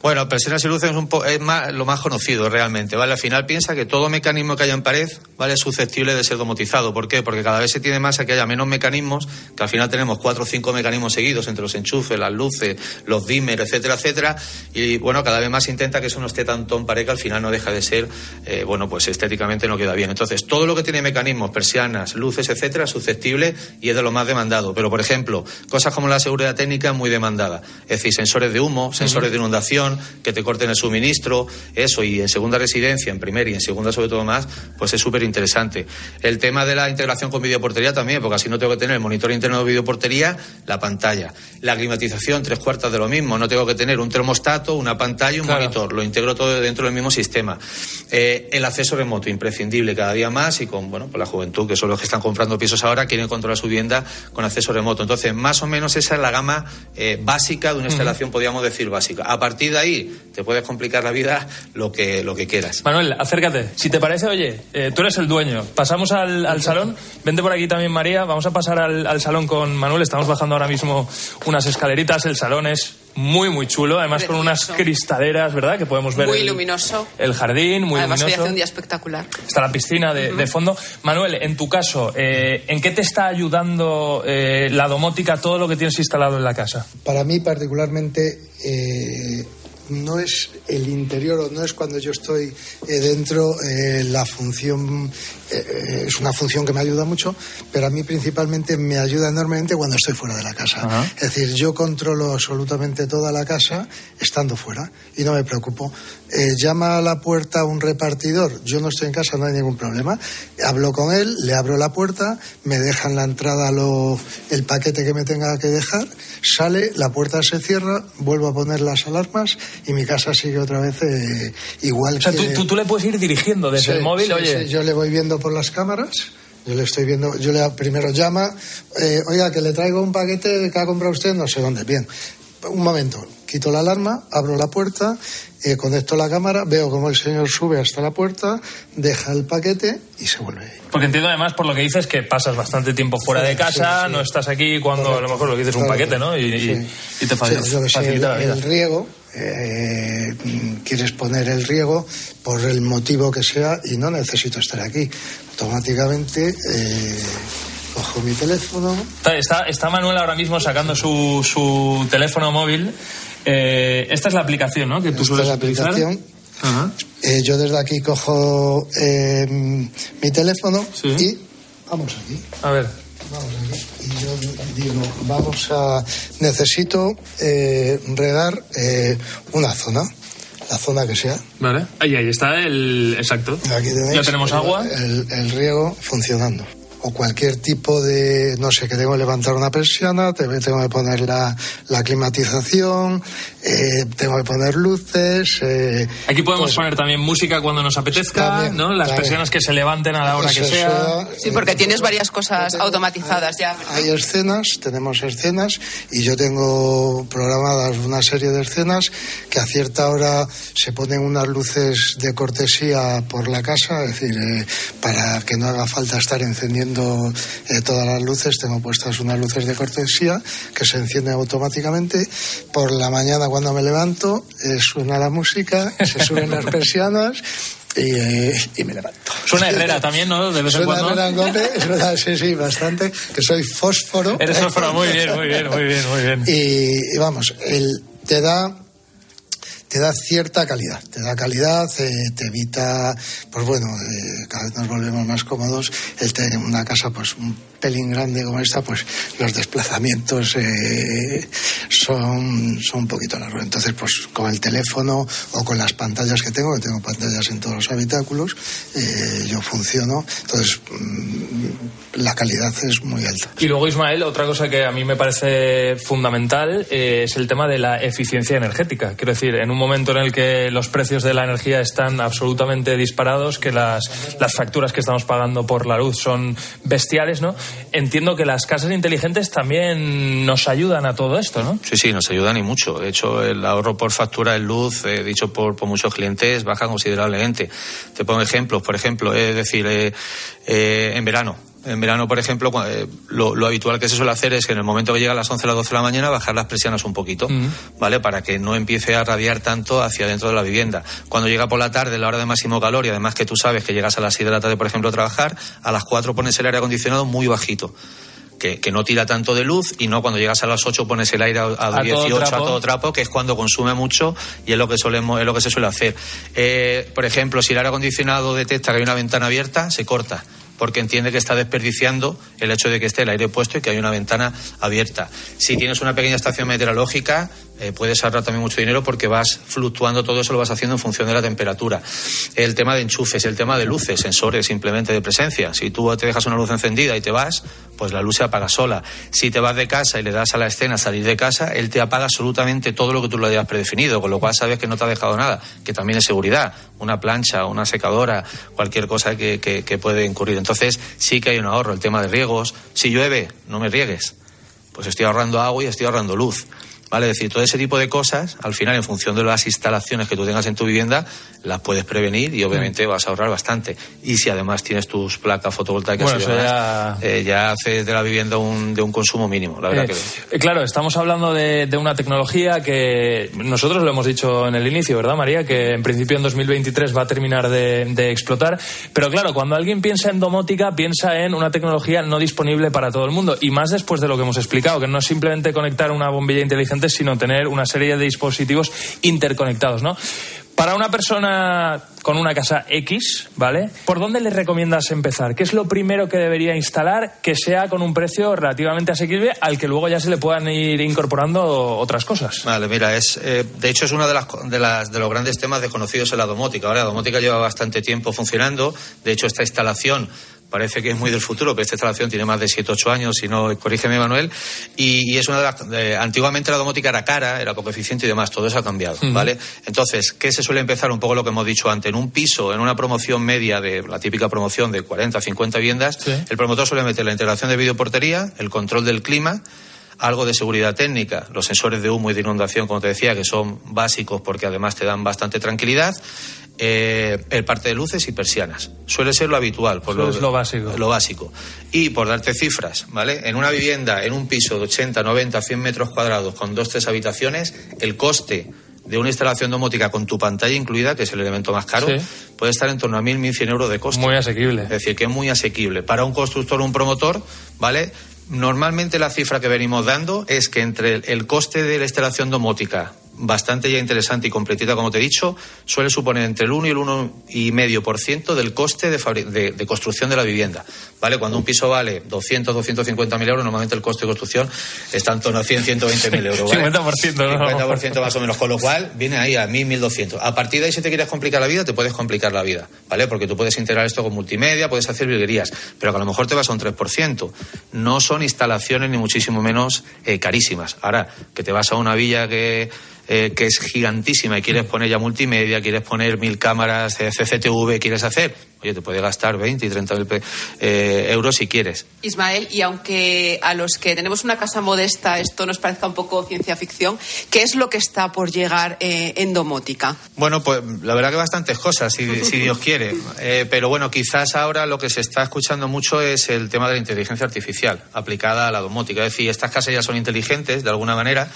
Speaker 10: Bueno, persianas y luces es, un po- es más- lo más conocido realmente, ¿vale? Al final piensa que todo mecanismo que haya en pared, ¿vale? Es susceptible de ser domotizado. ¿Por qué? Porque cada vez se tiene más a que haya menos mecanismos, que al final tenemos cuatro o cinco mecanismos seguidos entre los enchufes, las luces, los dimmer, etcétera, etcétera. Y bueno, cada vez más se intenta que eso no esté tanto en pared que al final no deja de ser, eh, bueno, pues estéticamente no queda bien. Entonces, todo lo que tiene mecanismos, persianas, luces, etcétera, es susceptible y es de lo más demandado. Pero, por ejemplo, cosas como la seguridad técnica muy demandada. Es decir, sensores de humo, sensores de inundación, que te corten el suministro, eso, y en segunda residencia, en primera y en segunda sobre todo más, pues es súper interesante. El tema de la integración con videoportería también, porque así no tengo que tener el monitor interno de videoportería, la pantalla. La climatización, tres cuartas de lo mismo, no tengo que tener un termostato, una pantalla y un
Speaker 1: Claro.
Speaker 10: monitor, lo integro todo dentro del mismo sistema. Eh, el acceso remoto, imprescindible cada día más y con, bueno, pues la juventud, que son los que están comprando pisos ahora, quieren controlar su vivienda con acceso remoto. Entonces, más o menos esa es la gama eh, básica de una instalación, podríamos decir básica. A partir de ahí, te puedes complicar la vida lo que, lo que quieras.
Speaker 1: Manuel, acércate. Si te parece, oye, eh, tú eres el dueño. Pasamos al, al salón. Vente por aquí también, María. Vamos a pasar al, al salón con Manuel. Estamos bajando ahora mismo unas escaleritas. El salón es muy, muy chulo. Además, con unas cristaleras, ¿verdad? Que podemos ver.
Speaker 8: Muy
Speaker 1: el-
Speaker 8: luminoso.
Speaker 1: El jardín, muy
Speaker 8: Además, hoy
Speaker 1: luminoso.
Speaker 8: hace un día espectacular.
Speaker 1: Está la piscina de, de fondo. Manuel, en tu caso, eh, ¿en qué te está ayudando eh, la domótica, todo lo que tienes instalado en la casa?
Speaker 11: Para mí particularmente, eh, no es el interior o no es cuando yo estoy eh, dentro eh, la función eh, es una función que me ayuda mucho, pero a mí principalmente me ayuda enormemente cuando estoy fuera de la casa.
Speaker 1: Ajá.
Speaker 11: Es decir, yo controlo absolutamente toda la casa estando fuera y no me preocupo. Llama a la puerta un repartidor, yo no estoy en casa, no hay ningún problema. Hablo con él, le abro la puerta, me deja en la entrada lo- el paquete que me tenga que dejar, sale, la puerta se cierra, vuelvo a poner las alarmas y mi casa sigue otra vez eh, igual
Speaker 1: O sea,
Speaker 11: que...
Speaker 1: tú, tú- tú le puedes ir dirigiendo desde
Speaker 11: Sí,
Speaker 1: el móvil,
Speaker 11: sí,
Speaker 1: oye.
Speaker 11: sí, yo le voy viendo por las cámaras. Yo le estoy viendo, yo le primero llama, eh, oiga, que le traigo un paquete que ha comprado usted, no sé dónde. Bien, un momento, quito la alarma, abro la puerta, eh, conecto la cámara, veo como el señor sube hasta la puerta, deja el paquete y se vuelve.
Speaker 1: Porque entiendo además por lo que dices que pasas bastante tiempo fuera de casa,
Speaker 11: sí, sí.
Speaker 1: no estás aquí cuando a lo mejor lo que dices es un paquete, ¿no? Y, y-
Speaker 11: sí.
Speaker 1: y te facilita
Speaker 11: el riego, eh, quieres poner el riego por el motivo que sea y no necesito estar aquí. Automáticamente eh, cojo mi teléfono,
Speaker 1: Está, está, Manuel ahora mismo sacando su, su teléfono móvil. Eh, esta es la aplicación, ¿no? Que tú
Speaker 11: Esta
Speaker 1: sueles
Speaker 11: es la
Speaker 1: utilizar.
Speaker 11: aplicación.
Speaker 1: Ajá.
Speaker 11: Eh, yo desde aquí cojo eh, mi teléfono
Speaker 1: Sí.
Speaker 11: y vamos aquí.
Speaker 1: A ver.
Speaker 11: Vamos aquí. Yo digo, vamos a. Necesito eh, regar eh, una zona, la zona que sea.
Speaker 1: Vale. Ahí, ahí está el. Exacto.
Speaker 11: Aquí tenéis
Speaker 1: Ya tenemos
Speaker 11: el-
Speaker 1: agua.
Speaker 11: El, el riego funcionando. O cualquier tipo de, no sé, que tengo que levantar una persiana, te- tengo que poner la, la climatización, eh, tengo que poner luces. eh,
Speaker 1: Aquí podemos
Speaker 11: pues,
Speaker 1: poner también música cuando nos apetezca,
Speaker 11: También,
Speaker 1: ¿no? Las
Speaker 11: también.
Speaker 1: persianas que se levanten a la hora que
Speaker 11: eso
Speaker 1: sea.
Speaker 11: sea,
Speaker 8: Sí,
Speaker 11: eh,
Speaker 8: porque tienes varias cosas
Speaker 11: tengo-
Speaker 8: automatizadas ya. ¿verdad?
Speaker 11: Hay escenas, tenemos escenas y yo tengo programadas una serie de escenas que a cierta hora se ponen unas luces de cortesía por la casa, es decir, eh, para que no haga falta estar encendiendo eh, todas las luces, tengo puestas unas luces de cortesía que se encienden automáticamente. Por la mañana cuando me levanto eh, suena la música, se [laughs] suben las persianas y, eh, y me levanto.
Speaker 1: Suena Herrera también, ¿no? De vez en
Speaker 11: Suena
Speaker 1: cuando.
Speaker 11: Herrera es verdad, sí, sí, bastante, que soy fósforo.
Speaker 1: Eres fósforo, muy bien, muy bien, muy bien, muy bien.
Speaker 11: Y, y vamos, el, te da te da cierta calidad, te da calidad, eh, te evita, pues bueno, eh, cada vez nos volvemos más cómodos, el tener una casa pues un pelín grande como esta, pues los desplazamientos eh, son, son un poquito largos. Entonces, pues con el teléfono o con las pantallas que tengo, que tengo pantallas en todos los habitáculos, eh, yo funciono, entonces mm, la calidad es muy alta.
Speaker 1: Y luego, Ismael, otra cosa que a mí me parece fundamental eh, es el tema de la eficiencia energética. Quiero decir, en un momento en el que los precios de la energía están absolutamente disparados, que las, las facturas que estamos pagando por la luz son bestiales, ¿no? Entiendo que las casas inteligentes también nos ayudan a todo esto, ¿no?
Speaker 10: Sí, sí, nos ayudan y mucho. De hecho, el ahorro por factura en luz, eh, dicho por, por muchos clientes, baja considerablemente. Te pongo ejemplos. Por ejemplo, es decir, eh, eh, en verano. En verano, por ejemplo, eh, lo, lo habitual que se suele hacer es que en el momento que llega a las 11 a las 12 de la mañana bajar las persianas un poquito, ¿vale? Para que no empiece a radiar tanto hacia dentro de la vivienda. Cuando llega por la tarde, la hora de máximo calor, y además que tú sabes que llegas a las 6 de la tarde, por ejemplo, a trabajar, a las 4 pones el aire acondicionado muy bajito. Que, que no tira tanto de luz y no cuando llegas a las 8 pones el aire a, a
Speaker 1: todo
Speaker 10: 18 a
Speaker 1: trapo.
Speaker 10: todo trapo, que es cuando consume mucho y es lo que solemos, es lo que se suele hacer. Eh, por ejemplo, si el aire acondicionado detecta que hay una ventana abierta, se corta porque entiende que está desperdiciando el hecho de que esté el aire puesto y que hay una ventana abierta. Si tienes una pequeña estación meteorológica, eh, puedes ahorrar también mucho dinero porque vas fluctuando todo eso, lo vas haciendo en función de la temperatura. El tema de enchufes, el tema de luces, sensores simplemente de presencia. Si tú te dejas una luz encendida y te vas, pues la luz se apaga sola. Si te vas de casa y le das a la escena salir de casa, él te apaga absolutamente todo lo que tú le hayas predefinido, con lo cual sabes que no te ha dejado nada, que también es seguridad, una plancha, una secadora, cualquier cosa que, que- que puede incurrir. Entonces sí que hay un ahorro, el tema de riegos. Si llueve, no me riegues, pues estoy ahorrando agua y estoy ahorrando luz. ¿Vale? Es decir, todo ese tipo de cosas, al final, en función de las instalaciones que tú tengas en tu vivienda, las puedes prevenir y obviamente vas a ahorrar bastante. Y si además tienes tus placas fotovoltaicas
Speaker 1: Bueno,
Speaker 10: y
Speaker 1: eso
Speaker 10: demás, eh, ya haces de la vivienda un, de un consumo mínimo, la verdad
Speaker 1: Eh,
Speaker 10: que
Speaker 1: eh, claro, estamos hablando de, de una tecnología que nosotros lo hemos dicho en el inicio, ¿verdad, María? Que en principio en 2023 va a terminar de, de explotar. Pero claro, cuando alguien piensa en domótica, piensa en una tecnología no disponible para todo el mundo. Y más después de lo que hemos explicado, que no es simplemente conectar una bombilla inteligente sino tener una serie de dispositivos interconectados, ¿no? Para una persona con una casa X, ¿vale? ¿Por dónde le recomiendas empezar? ¿Qué es lo primero que debería instalar que sea con un precio relativamente asequible al que luego ya se le puedan ir incorporando otras cosas?
Speaker 10: Vale, mira, es, eh, de hecho es uno de, de, las, de los grandes temas desconocidos en la domótica. Ahora, la domótica lleva bastante tiempo funcionando. De hecho, esta instalación parece que es muy del futuro, pero esta instalación tiene más de 7 8 años, si no, corrígeme Manuel, y, y es una de las... antiguamente la domótica era cara, era poco eficiente y demás, todo eso ha cambiado. ¿vale? Entonces, ¿qué se suele empezar? Un poco lo que hemos dicho antes, en un piso, en una promoción media de la típica promoción de 40, 50 viviendas, el promotor suele meter la integración de videoportería, el control del clima, algo de seguridad técnica, los sensores de humo y de inundación, como te decía, que son básicos porque además te dan bastante tranquilidad, eh, el parte de luces y persianas. Suele ser lo habitual. Por
Speaker 1: Eso es lo básico.
Speaker 10: Lo básico. Y por darte cifras, ¿vale? En una vivienda, en un piso de 80, 90, 100 metros cuadrados con dos, tres habitaciones, el coste de una instalación domótica con tu pantalla incluida, que es el elemento más caro,
Speaker 1: Sí.
Speaker 10: puede estar en torno a 1.000, 1.100 euros de coste.
Speaker 1: Muy asequible.
Speaker 10: Es decir, que es muy asequible. Para un constructor o un promotor, ¿vale? Normalmente la cifra que venimos dando es que entre el, coste de la instalación domótica, bastante ya interesante y completita, como te he dicho, suele suponer entre el 1 y el 1,5% del coste de, de, de construcción de la vivienda. ¿Vale? Cuando un piso vale 200, 250 mil euros, normalmente el coste de construcción está en torno a 100, 120 mil euros. ¿vale?
Speaker 1: 50%, ¿no?
Speaker 10: 50% más o menos, con lo cual viene ahí a 1.000, 1.200. A partir de ahí, si te quieres complicar la vida, te puedes complicar la vida, ¿vale? Porque tú puedes integrar esto con multimedia, puedes hacer virguerías, pero que a lo mejor te vas a un 3%. No son instalaciones ni muchísimo menos eh, carísimas. Ahora, que te vas a una villa que, eh, que es gigantísima y quieres poner ya multimedia, quieres poner mil cámaras eh, CCTV, quieres hacer, oye, te puede gastar 20 y 30 mil eh, euros si quieres.
Speaker 8: Ismael, y aunque a los que tenemos una casa modesta esto nos parezca un poco ciencia ficción, ¿qué es lo que está por llegar eh, en domótica?
Speaker 10: Bueno, pues la verdad que bastantes cosas, si, si [laughs] Dios quiere. Eh, pero bueno, quizás ahora lo que se está escuchando mucho es el tema de la inteligencia artificial aplicada a la domótica. Es decir, estas casas ya son inteligentes de alguna manera,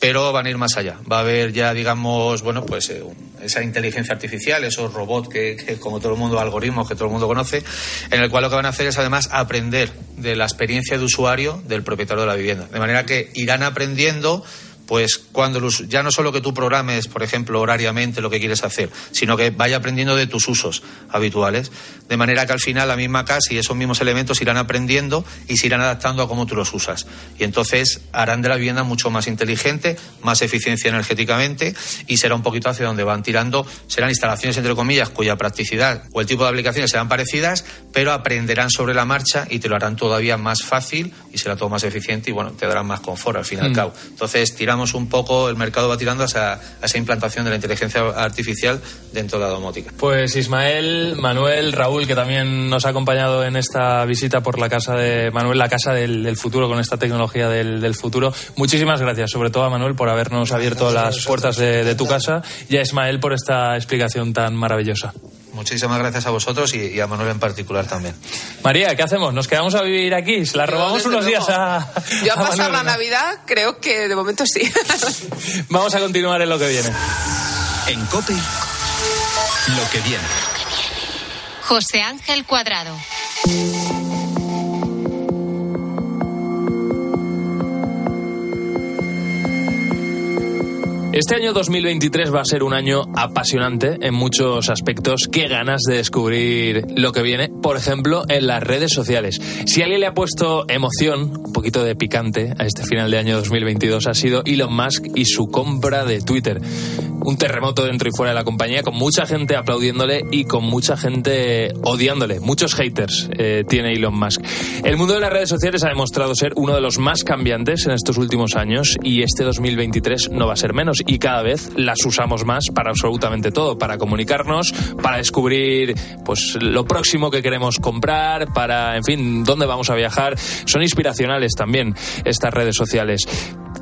Speaker 10: pero van a ir más allá. Va a haber ya, digamos, bueno, pues eh, esa inteligencia artificial, esos robots que, que, como todo el mundo, algoritmos que todo el mundo conoce, en el cual lo que van a hacer es además aprender de la experiencia de usuario del propietario de la vivienda. De manera que irán aprendiendo pues cuando el us- ya no solo que tú programes, por ejemplo, horariamente lo que quieres hacer, sino que vaya aprendiendo de tus usos habituales, de manera que al final la misma casa y esos mismos elementos irán aprendiendo y se irán adaptando a cómo tú los usas. Y entonces harán de la vivienda mucho más inteligente, más eficiencia energéticamente y será un poquito hacia donde van tirando. Serán instalaciones, entre comillas, cuya practicidad o el tipo de aplicaciones serán parecidas, pero aprenderán sobre la marcha y te lo harán todavía más fácil y será todo más eficiente y bueno, te darán más confort al fin y al
Speaker 1: Mm.
Speaker 10: cabo. Entonces tiramos un poco, el mercado va tirando a esa, a esa implantación de la inteligencia artificial dentro de la domótica.
Speaker 1: Pues Ismael, Manuel, Raúl, que también nos ha acompañado en esta visita por la casa de Manuel, la casa del, del futuro, con esta tecnología del, del futuro. Muchísimas gracias, sobre todo a Manuel, por habernos abierto las puertas de, de tu casa y a Ismael por esta explicación tan maravillosa.
Speaker 10: Muchísimas gracias a vosotros y, y a Manuel en particular también.
Speaker 1: María, ¿qué hacemos? ¿Nos quedamos a vivir aquí? ¿Se la robamos unos
Speaker 8: luego.
Speaker 1: días a,
Speaker 8: Yo a
Speaker 1: a
Speaker 8: pasar
Speaker 1: Manuel,
Speaker 8: la
Speaker 1: ¿no?
Speaker 8: Navidad creo que de momento sí. [laughs]
Speaker 1: Vamos a continuar en lo que viene.
Speaker 6: En COPE, lo que viene.
Speaker 7: José Ángel Cuadrado.
Speaker 1: Este año 2023 va a ser un año apasionante en muchos aspectos. Qué ganas de descubrir lo que viene, por ejemplo, en las redes sociales. Si alguien le ha puesto emoción, un poquito de picante a este final de año 2022 ha sido Elon Musk y su compra de Twitter. Un terremoto dentro y fuera de la compañía, con mucha gente aplaudiéndole y con mucha gente odiándole. Muchos haters eh, tiene Elon Musk. El mundo de las redes sociales ha demostrado ser uno de los más cambiantes en estos últimos años y este 2023 no va a ser menos y cada vez las usamos más para absolutamente todo, para comunicarnos, para descubrir pues lo próximo que queremos comprar, para en fin, dónde vamos a viajar. Son inspiracionales también estas redes sociales.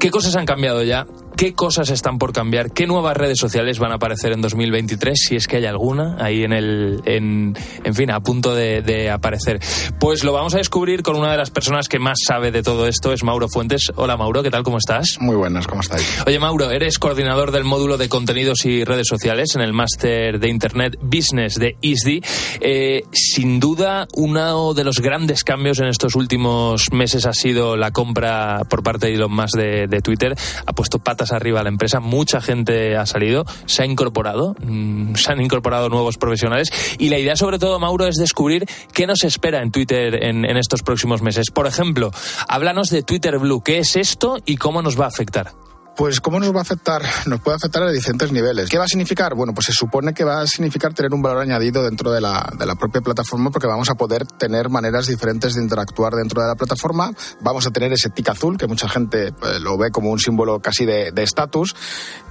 Speaker 1: ¿Qué cosas han cambiado ya qué cosas están por cambiar, qué nuevas redes sociales van a aparecer en 2023, si es que hay alguna ahí en el, en, en fin, a punto de, de aparecer. Pues lo vamos a descubrir con una de las personas que más sabe de todo esto, es Mauro Fuentes. Hola Mauro, ¿qué tal? ¿Cómo estás?
Speaker 12: Muy buenas, ¿cómo estáis?
Speaker 1: Oye Mauro, eres coordinador del módulo de contenidos y redes sociales en el máster de Internet Business de ISDI. Eh, sin duda, uno de los grandes cambios en estos últimos meses ha sido la compra por parte de Elon Musk de, de Twitter. Ha puesto patas arriba la empresa, mucha gente ha salido, se ha incorporado, mm, se han incorporado nuevos profesionales y la idea sobre todo, Mauro, es descubrir qué nos espera en Twitter en, en estos próximos meses. Por ejemplo, háblanos de Twitter Blue, ¿qué es esto y cómo nos va a afectar?
Speaker 12: Pues ¿cómo nos va a afectar? Nos puede afectar a diferentes niveles. ¿Qué va a significar? Bueno, pues se supone que va a significar tener un valor añadido dentro de la, de la propia plataforma porque vamos a poder tener maneras diferentes de interactuar dentro de la plataforma. Vamos a tener ese tic azul que mucha gente pues, lo ve como un símbolo casi de estatus.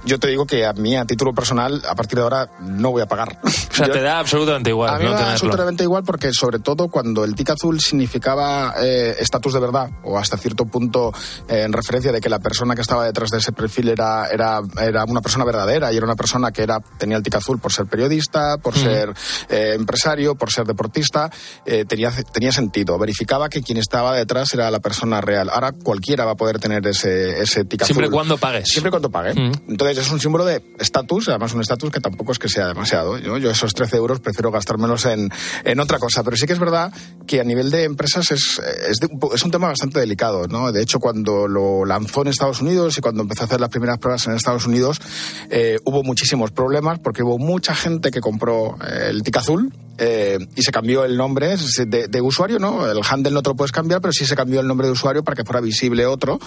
Speaker 12: Yo te digo que a mí, a título personal, a partir de ahora no voy a pagar. [laughs]
Speaker 1: O sea,
Speaker 12: Yo-
Speaker 1: te da absolutamente igual.
Speaker 12: a mí
Speaker 1: no
Speaker 12: me da absolutamente igual porque sobre todo cuando el tic azul significaba eh, estatus de verdad o hasta cierto punto eh, en referencia de que la persona que estaba detrás de ese perfil era, era, era una persona verdadera y era una persona que era, tenía el tic azul por ser periodista, por
Speaker 1: Mm.
Speaker 12: ser eh, empresario, por ser deportista, eh, tenía, tenía sentido. Verificaba que quien estaba detrás era la persona real. Ahora cualquiera va a poder tener ese, ese tic
Speaker 1: Siempre
Speaker 12: azul.
Speaker 1: cuando pagues.
Speaker 12: Siempre cuando pague.
Speaker 1: Mm.
Speaker 12: Entonces es un símbolo de estatus, además un estatus que tampoco es que sea demasiado. Yo, yo esos 13 euros prefiero gastármelos en, en otra cosa, pero sí que es verdad que a nivel de empresas es, es, de- es un tema bastante delicado. ¿no? De hecho, cuando lo lanzó en Estados Unidos y cuando empezó hacer las primeras pruebas en Estados Unidos, eh, hubo muchísimos problemas porque hubo mucha gente que compró eh, el tic azul eh, y se cambió el nombre de, de usuario, ¿no? El handle no te lo puedes cambiar, pero sí se cambió el nombre de usuario para que fuera visible otro.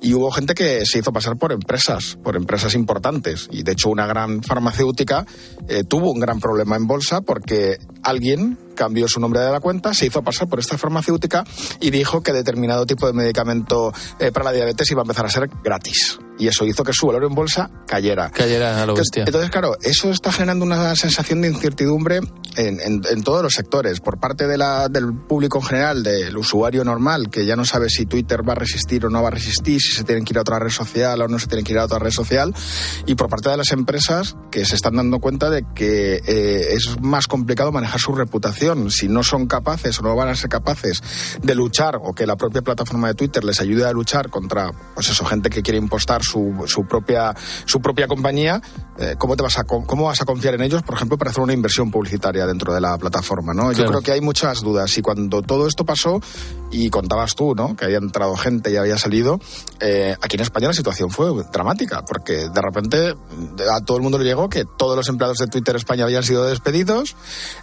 Speaker 12: Y hubo gente que se hizo pasar por empresas, por empresas importantes. Y de hecho, una gran farmacéutica eh, tuvo un gran problema en bolsa porque alguien cambió su nombre de la cuenta, se hizo pasar por esta farmacéutica y dijo que determinado tipo de medicamento eh, para la diabetes iba a empezar a ser gratis. Y eso hizo que su valor en bolsa cayera.
Speaker 1: Cayera a lo bestia.
Speaker 12: Entonces, claro, eso está generando una sensación de incertidumbre en, en- todos los sectores, por parte de la- del público en general, del usuario normal, que ya no sabe si Twitter va a resistir o no va a resistir, si se tienen que ir a otra red social o no se tienen que ir a otra red social, y por parte de las empresas que se están dando cuenta de que eh, es más complicado manejar su reputación. Si no son capaces o no van a ser capaces de luchar o que la propia plataforma de Twitter les ayude a luchar contra, pues eso, gente que quiere impostar su, su propia su propia compañía, eh, ¿cómo te vas a cómo vas a confiar en ellos, por ejemplo, para hacer una inversión publicitaria dentro de la plataforma, ¿no? Yo
Speaker 1: Claro.
Speaker 12: creo que hay muchas dudas y cuando todo esto pasó y contabas tú, ¿no? Que había entrado gente y había salido, eh, aquí en España la situación fue dramática porque de repente a todo el mundo le llegó que todos los empleados de Twitter España habían sido despedidos,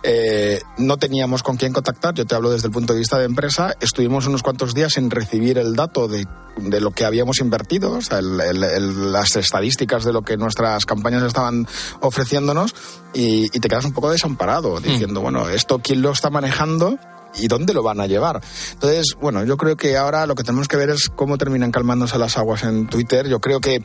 Speaker 12: eh, no teníamos con quién contactar, yo te hablo desde el punto de vista de empresa, estuvimos unos cuantos días sin recibir el dato de, de lo que habíamos invertido, o sea, el- el- el- las estadísticas de lo que nuestras campañas estaban ofreciéndonos y, y te quedas un poco desamparado, diciendo, bueno, ¿esto quién lo está manejando? ¿Y dónde lo van a llevar? Entonces, bueno, yo creo que ahora lo que tenemos que ver es cómo terminan calmándose las aguas en Twitter. Yo creo que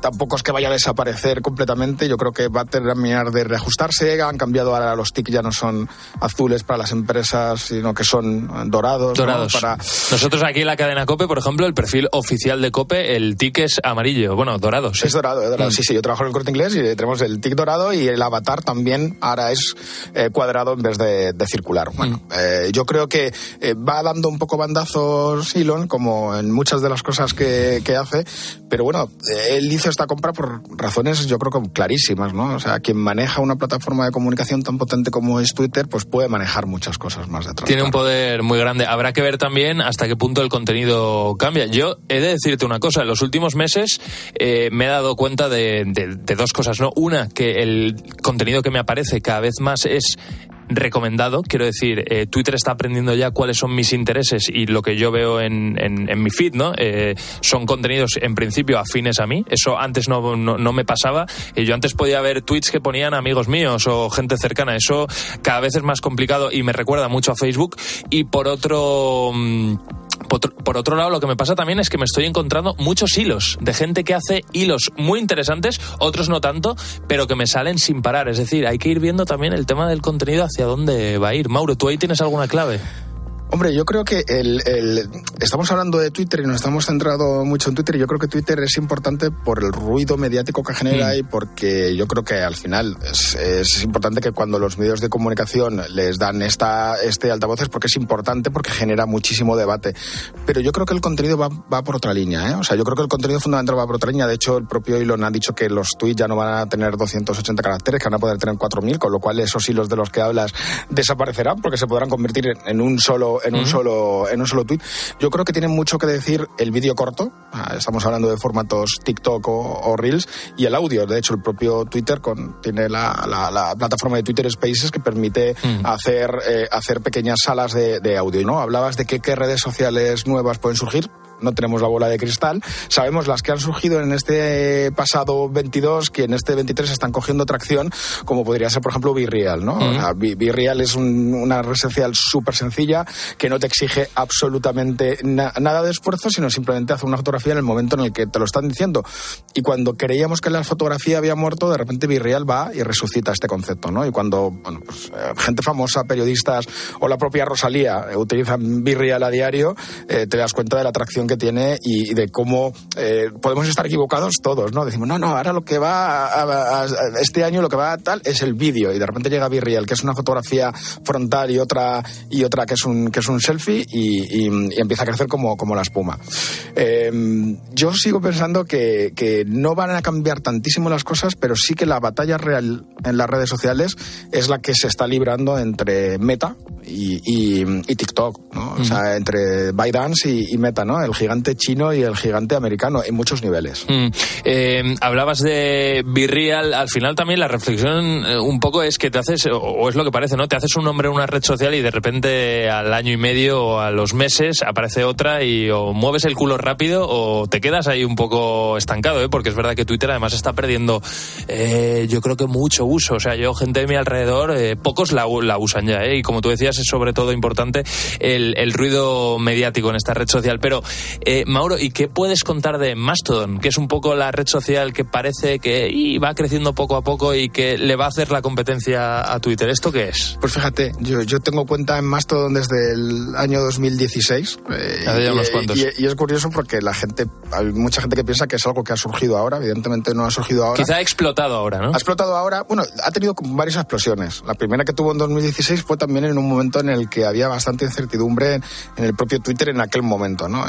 Speaker 12: tampoco es que vaya a desaparecer completamente, yo creo que va a terminar de reajustarse, han cambiado ahora los TIC, ya no son azules para las empresas, sino que son dorados. ¿no?
Speaker 1: Dorados.
Speaker 12: Para...
Speaker 1: Nosotros aquí en la cadena COPE, por ejemplo, el perfil oficial de COPE, el tic es amarillo, bueno, dorado. sí.
Speaker 12: Es dorado, es dorado.
Speaker 1: Mm.
Speaker 12: Sí, sí, yo trabajo en el corte inglés y tenemos el tic dorado y el avatar también ahora es eh, cuadrado en vez de, de circular. Bueno,
Speaker 1: Mm.
Speaker 12: eh, yo creo que eh, va dando un poco bandazos Elon, como en muchas de las cosas que, que hace, pero bueno, eh, él hizo esta compra por razones yo creo que clarísimas, ¿no? O sea, quien maneja una plataforma de comunicación tan potente como es Twitter, pues puede manejar muchas cosas más detrás.
Speaker 1: Tiene un poder muy grande. Habrá que ver también hasta qué punto el contenido cambia. Yo he de decirte una cosa. En los últimos meses eh, me he dado cuenta de, de- de dos cosas. ¿no? Una, que el contenido que me aparece cada vez más es recomendado. Quiero decir, eh, Twitter está aprendiendo ya cuáles son mis intereses y lo que yo veo en, en- en mi feed, ¿no? Eh, son contenidos en principio afines a mí. Eso antes no, no, no me pasaba. Eh, yo antes podía ver tweets que ponían amigos míos o gente cercana. Eso cada vez es más complicado y me recuerda mucho a Facebook. Y por otro. mm, por otro- lado, lo que me pasa también es que me estoy encontrando muchos hilos de gente que hace hilos muy interesantes, otros no tanto, pero que me salen sin parar. Es decir, hay que ir viendo también el tema del contenido hacia dónde va a ir. Mauro, ¿tú ahí tienes alguna clave?
Speaker 12: Hombre, yo creo que el, el- estamos hablando de Twitter y nos estamos centrando mucho en Twitter y yo creo que Twitter es importante por el ruido mediático que genera y porque yo creo que al final es, es importante que cuando los medios de comunicación les dan esta, este altavoz es porque es importante porque genera muchísimo debate. Pero yo creo que el contenido va, va por otra línea, ¿eh? O sea, yo creo que el contenido fundamental va por otra línea. De hecho, el propio Elon ha dicho que los tweets ya no van a tener 280 caracteres, que van a poder tener 4.000, con lo cual esos hilos de los que hablas desaparecerán porque se podrán convertir en un solo en un solo en un solo tweet. Yo creo que tiene mucho que decir el vídeo corto. Ah, Estamos hablando de formatos TikTok o, o Reels y el audio. De hecho, el propio Twitter con, tiene la, la- la plataforma de Twitter Spaces que permite hacer eh, hacer pequeñas salas de, de audio. ¿no? Hablabas de que qué redes sociales nuevas pueden surgir no tenemos la bola de cristal. Sabemos las que han surgido en este pasado 22, que en este 23 están cogiendo tracción, como podría ser, por ejemplo, Virreal, ¿no? O sea, Vi- Virreal es un- una red social súper sencilla que no te exige absolutamente na- nada de esfuerzo, sino simplemente hacer una fotografía en el momento en el que te lo están diciendo. Y cuando creíamos que la fotografía había muerto, de repente Virreal va y resucita este concepto, ¿no? Y cuando, bueno, pues eh, gente famosa, periodistas o la propia Rosalía utilizan Virreal a diario, eh, te das cuenta de la atracción que tiene y, y de cómo eh, podemos estar equivocados todos, ¿no? Decimos, no, no, ahora lo que va a, a- a- este año lo que va a tal es el vídeo y de repente llega Virreal, que es una fotografía frontal y otra y otra que es un que es un selfie y, y- y empieza a crecer como, como la espuma. Eh, yo sigo pensando que, que no van a cambiar tantísimo las cosas, pero sí que la batalla real en las redes sociales es la que se está librando entre Meta y, y- y TikTok, ¿no? O sea, entre ByteDance y, y Meta, ¿no? El gigante chino y el gigante americano en muchos niveles.
Speaker 1: Mm. Eh, hablabas de Virreal, al final también la reflexión eh, un poco es que te haces, o, es lo que parece, ¿no? Te haces un nombre en una red social y de repente al año y medio o a los meses aparece otra y o mueves el culo rápido o te quedas ahí un poco estancado, ¿eh? Porque es verdad que Twitter además está perdiendo, eh, yo creo que mucho uso. O sea, yo, gente de mi alrededor, pocos la, la usan ya, ¿eh? Y como tú decías, es sobre todo importante el ruido mediático en esta red social. Pero, eh, Mauro, ¿y qué puedes contar de Mastodon? Que es un poco la red social que parece que y va creciendo poco a poco y que le va a hacer la competencia a Twitter. ¿Esto qué es?
Speaker 12: Pues fíjate, yo, yo tengo cuenta en Mastodon desde el año 2016. eh, y,
Speaker 1: unos cuantos.
Speaker 12: y- y es curioso porque la gente, hay mucha gente que piensa que es algo que ha surgido ahora, evidentemente no ha surgido ahora.
Speaker 1: Quizá ha explotado ahora, ¿no?
Speaker 12: Ha explotado ahora, bueno, ha tenido varias explosiones. La primera que tuvo en 2016 fue también en un momento en el que había bastante incertidumbre en el propio Twitter en aquel momento, ¿no?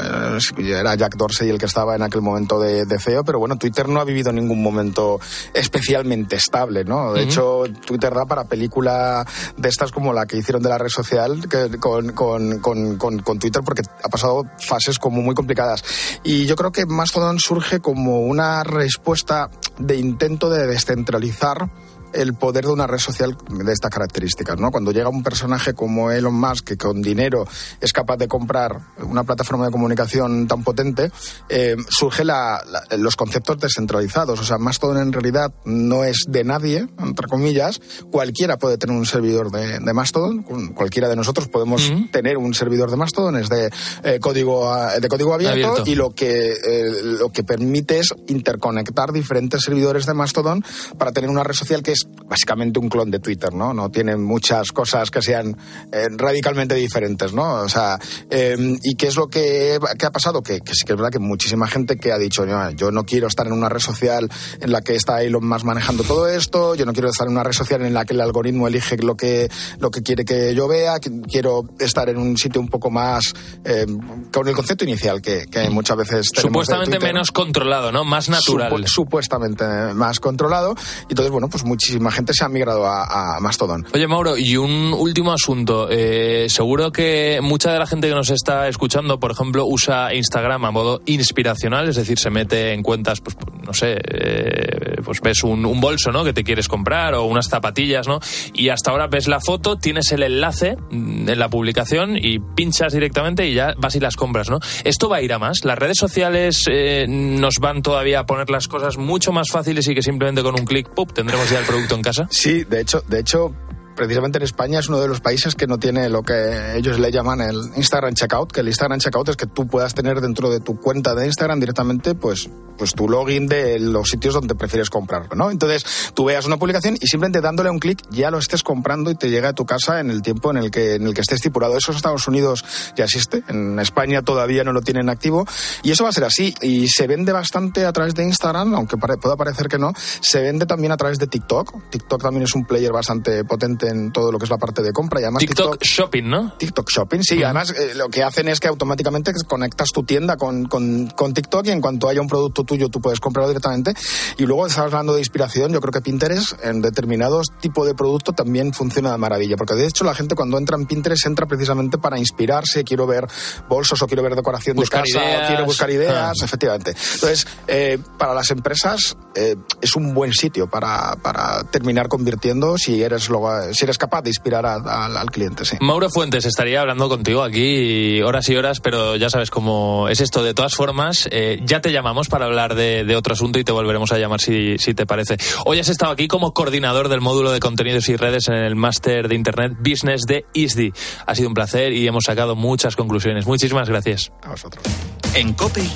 Speaker 12: Era Jack Dorsey el que estaba en aquel momento de, de CEO, pero bueno, Twitter no ha vivido ningún momento especialmente estable, ¿no? De hecho, Twitter da para película de estas como la que hicieron de la red social que- con, con, con, con Twitter porque ha pasado fases como muy complicadas. Y yo creo que Mastodon surge como una respuesta de intento de descentralizar el poder de una red social de estas características, ¿no? Cuando llega un personaje como Elon Musk que con dinero es capaz de comprar una plataforma de comunicación tan potente, eh, surge la- la- los conceptos descentralizados. O sea, Mastodon en realidad no es de nadie, entre comillas. Cualquiera puede tener un servidor de, de Mastodon. Cu- Cualquiera de nosotros podemos tener un servidor de Mastodon. Es de eh, código a- de código abierto,
Speaker 1: Abierto.
Speaker 12: y lo que eh, lo que permite es interconectar diferentes servidores de Mastodon para tener una red social que es básicamente un clon de Twitter, ¿no? No tiene muchas cosas que sean eh, radicalmente diferentes, ¿no? O sea, eh, ¿y qué es lo que, que ha pasado? Que, que sí que es verdad que muchísima gente que ha dicho, "No, yo no quiero estar en una red social en la que está Elon Musk manejando todo esto, yo no quiero estar en una red social en la que el algoritmo elige lo que, lo que quiere que yo vea, quiero estar en un sitio un poco más eh, con el concepto inicial que, que muchas veces tenemos
Speaker 1: Supuestamente menos controlado, ¿no? Más natural.
Speaker 12: Supu- supuestamente más controlado. Y entonces, bueno, pues muchísima gente se ha migrado a, a Mastodon.
Speaker 1: Oye, Mauro, y un último asunto. Eh, seguro que mucha de la gente que nos está escuchando, por ejemplo, usa Instagram a modo inspiracional, es decir, se mete en cuentas, pues, no sé, eh, pues ves un, bolso, ¿no? Que te quieres comprar o unas zapatillas, ¿no? Y hasta ahora ves la foto, tienes el enlace mm, en la publicación y pinchas directamente y ya vas y las compras, ¿no? Esto va a ir a más. Las redes sociales eh, nos van todavía a poner las cosas mucho más fáciles y que simplemente con un clic, ¡pup!, tendremos ya el producto en casa.
Speaker 12: Sí, de hecho, de hecho precisamente en España es uno de los países que no tiene lo que ellos le llaman el Instagram Checkout, que el Instagram Checkout es que tú puedas tener dentro de tu cuenta de Instagram directamente pues, pues tu login de los sitios donde prefieres comprarlo, ¿no? Entonces tú veas una publicación y simplemente dándole un clic ya lo estés comprando y te llega a tu casa en el tiempo en el que, en el que esté estipulado. Eso en Estados Unidos ya existe, en España todavía no lo tienen activo y eso va a ser así. Y se vende bastante a través de Instagram, aunque pueda parecer que no, se vende también a través de TikTok. TikTok también es un player bastante potente en todo lo que es la parte de compra. Y además
Speaker 13: TikTok, Shopping, ¿no?
Speaker 12: TikTok Shopping, sí. Además, eh, lo que hacen es que automáticamente conectas tu tienda con, con, con, TikTok y en cuanto haya un producto tuyo tú puedes comprarlo directamente. Y luego estás hablando de inspiración, yo creo que Pinterest en determinados tipos de producto también funciona de maravilla. Porque de hecho la gente cuando entra en Pinterest entra precisamente para inspirarse, quiero ver bolsos o quiero ver decoración de casa, quiero buscar ideas, ah. efectivamente. Entonces, eh, para las empresas eh, es un buen sitio para, para terminar convirtiendo si eres, si eres capaz de inspirar al cliente. Sí.
Speaker 13: Mauro Fuentes estaría hablando contigo aquí horas y horas, pero ya sabes cómo es esto. De todas formas, eh, ya te llamamos para hablar de, otro asunto y te volveremos a llamar si, si te parece. Hoy has estado aquí como coordinador del módulo de contenidos y redes en el máster de Internet Business de ISDI. Ha sido un placer y hemos sacado muchas conclusiones. Muchísimas gracias.
Speaker 12: A vosotros.
Speaker 6: En COPE,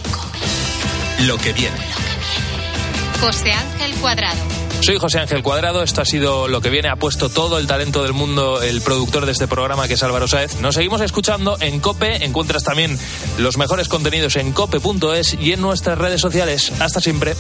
Speaker 6: lo que viene.
Speaker 7: José Ángel Cuadrado.
Speaker 13: Soy José Ángel Cuadrado, esto ha sido lo que viene, ha puesto todo el talento del mundo el productor de este programa que es Álvaro Saez. Nos seguimos escuchando en Cope, encuentras también los mejores contenidos en cope.es y en nuestras redes sociales. Hasta siempre.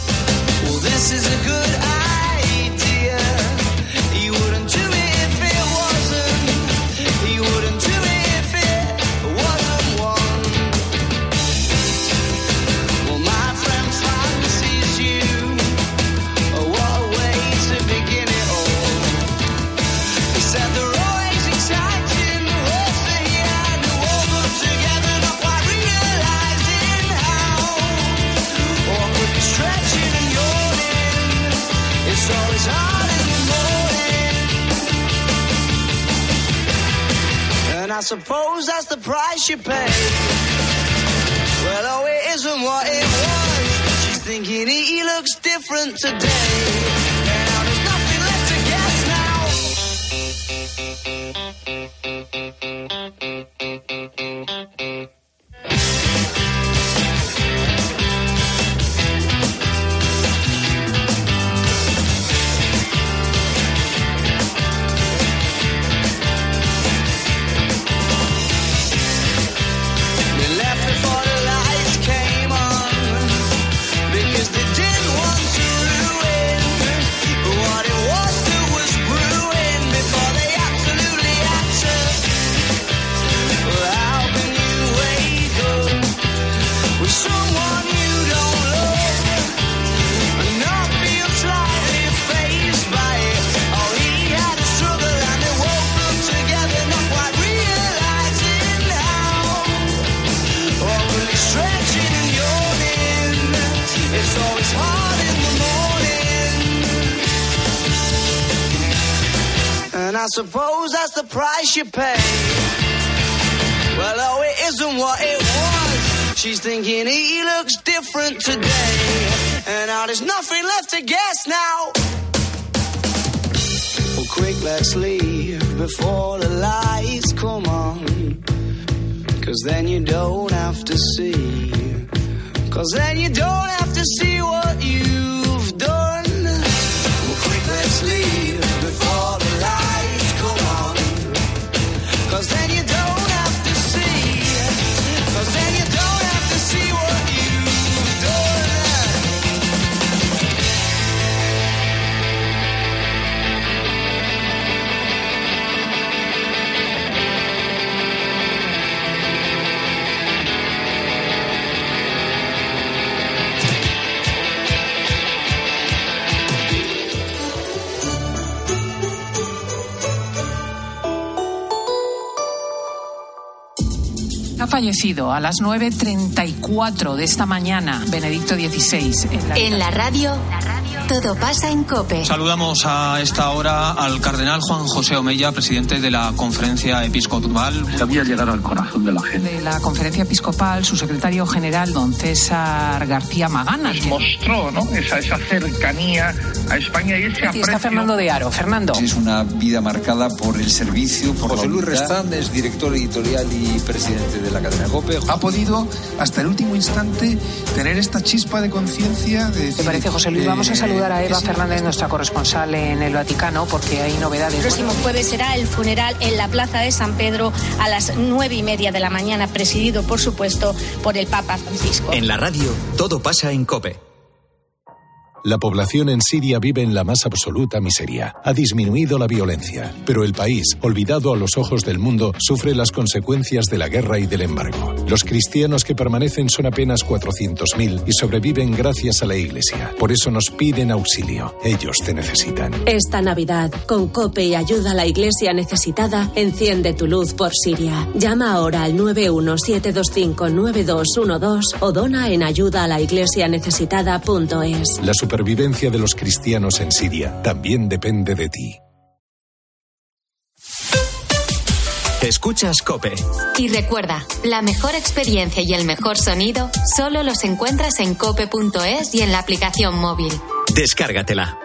Speaker 13: Suppose that's the price you pay. Well, oh, it isn't what it was. She's thinking he looks different today. I suppose that's the price you pay. Well, oh, it isn't what it was. She's thinking he looks different today. And now there's nothing left to guess now. Well, quick, let's leave before the lights come on. Cause then you don't have to see. Cause then you don't have to see what you've done. Well, quick, let's leave
Speaker 14: fallecido a las 9.34 de esta mañana Benedicto XVI.
Speaker 7: En la radio, Todo pasa en Cope.
Speaker 15: Saludamos a esta hora al cardenal Juan José Omeya, presidente de la Conferencia Episcopal.
Speaker 16: Sabía llegar al corazón de la gente.
Speaker 14: De la conferencia episcopal, su secretario general, don César García Magana.
Speaker 16: Nos mostró ¿no? esa, esa cercanía a España y ese aprecio.
Speaker 14: está Fernando de Aro. Fernando.
Speaker 17: Es una vida marcada por el servicio, por
Speaker 18: José Luis. Restán es director editorial y presidente de la cadena COPE.
Speaker 19: Ha podido hasta el último instante tener esta chispa de conciencia de decir,
Speaker 14: ¿Te parece, José Luis? Vamos a
Speaker 19: eh,
Speaker 14: saludar a Eva Fernández, nuestra corresponsal en el Vaticano, porque hay novedades.
Speaker 20: El próximo jueves será el funeral en la Plaza de San Pedro a las nueve y media de la mañana, presidido, por supuesto, por el Papa Francisco.
Speaker 6: En la radio, todo pasa en Cope.
Speaker 21: La población en Siria vive en la más absoluta miseria. Ha disminuido la violencia, pero el país, olvidado a los ojos del mundo, sufre las consecuencias de la guerra y del embargo. Los cristianos que permanecen son apenas 400.000 y sobreviven gracias a la Iglesia. Por eso nos piden auxilio. Ellos te necesitan.
Speaker 22: Esta Navidad, con COPE y ayuda a la iglesia necesitada, enciende tu luz por Siria. Llama ahora al 917259212 o dona en ayudaalaiglesianecesitada.es.
Speaker 21: La supervivencia de los cristianos en Siria también depende de ti.
Speaker 6: Escuchas Cope.
Speaker 7: Y recuerda, la mejor experiencia y el mejor sonido solo los encuentras en cope.es y en la aplicación móvil.
Speaker 6: Descárgatela.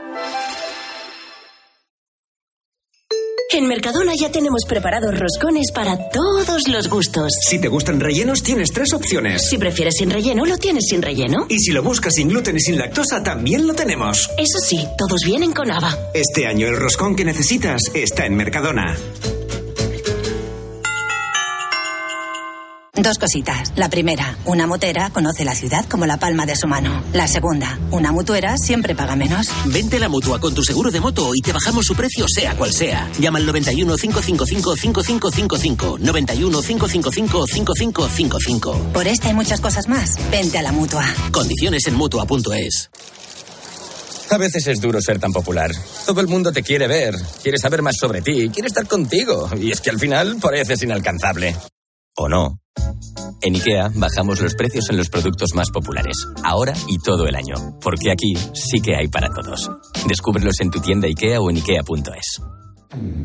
Speaker 23: En Mercadona ya tenemos preparados roscones para todos los gustos.
Speaker 24: Si te gustan rellenos, tienes tres opciones.
Speaker 23: Si prefieres sin relleno, lo tienes sin relleno.
Speaker 24: Y si lo buscas sin gluten y sin lactosa, también lo tenemos.
Speaker 23: Eso sí, todos vienen con haba.
Speaker 24: Este año el roscón que necesitas está en Mercadona.
Speaker 25: Dos cositas. La primera, una motera conoce la ciudad como la palma de su mano. La segunda, una mutuera siempre paga menos.
Speaker 26: Vente a la mutua con tu seguro de moto y te bajamos su precio sea cual sea. Llama al 91 555 5555. 91 555 5555.
Speaker 25: Por esta y muchas cosas más, vente a la mutua.
Speaker 26: Condiciones en mutua.es.
Speaker 27: A veces es duro ser tan popular. Todo el mundo te quiere ver, quiere saber más sobre ti, quiere estar contigo. Y es que al final pareces inalcanzable. ¿O no? En IKEA bajamos los precios en los productos más populares, ahora y todo el año, porque aquí sí que hay para todos. Descúbrelos en tu tienda IKEA o en IKEA.es.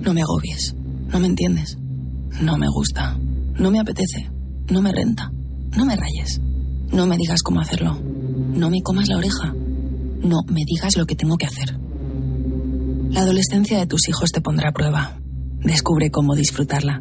Speaker 28: No me agobies. No me entiendes. No me gusta. No me apetece. No me renta. No me rayes. No me digas cómo hacerlo. No me comas la oreja. No me digas lo que tengo que hacer. La adolescencia de tus hijos te pondrá a prueba. Descubre cómo disfrutarla.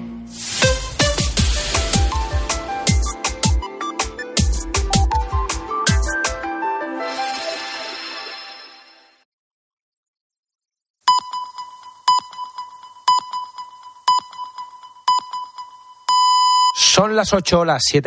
Speaker 29: Las 8, las 7.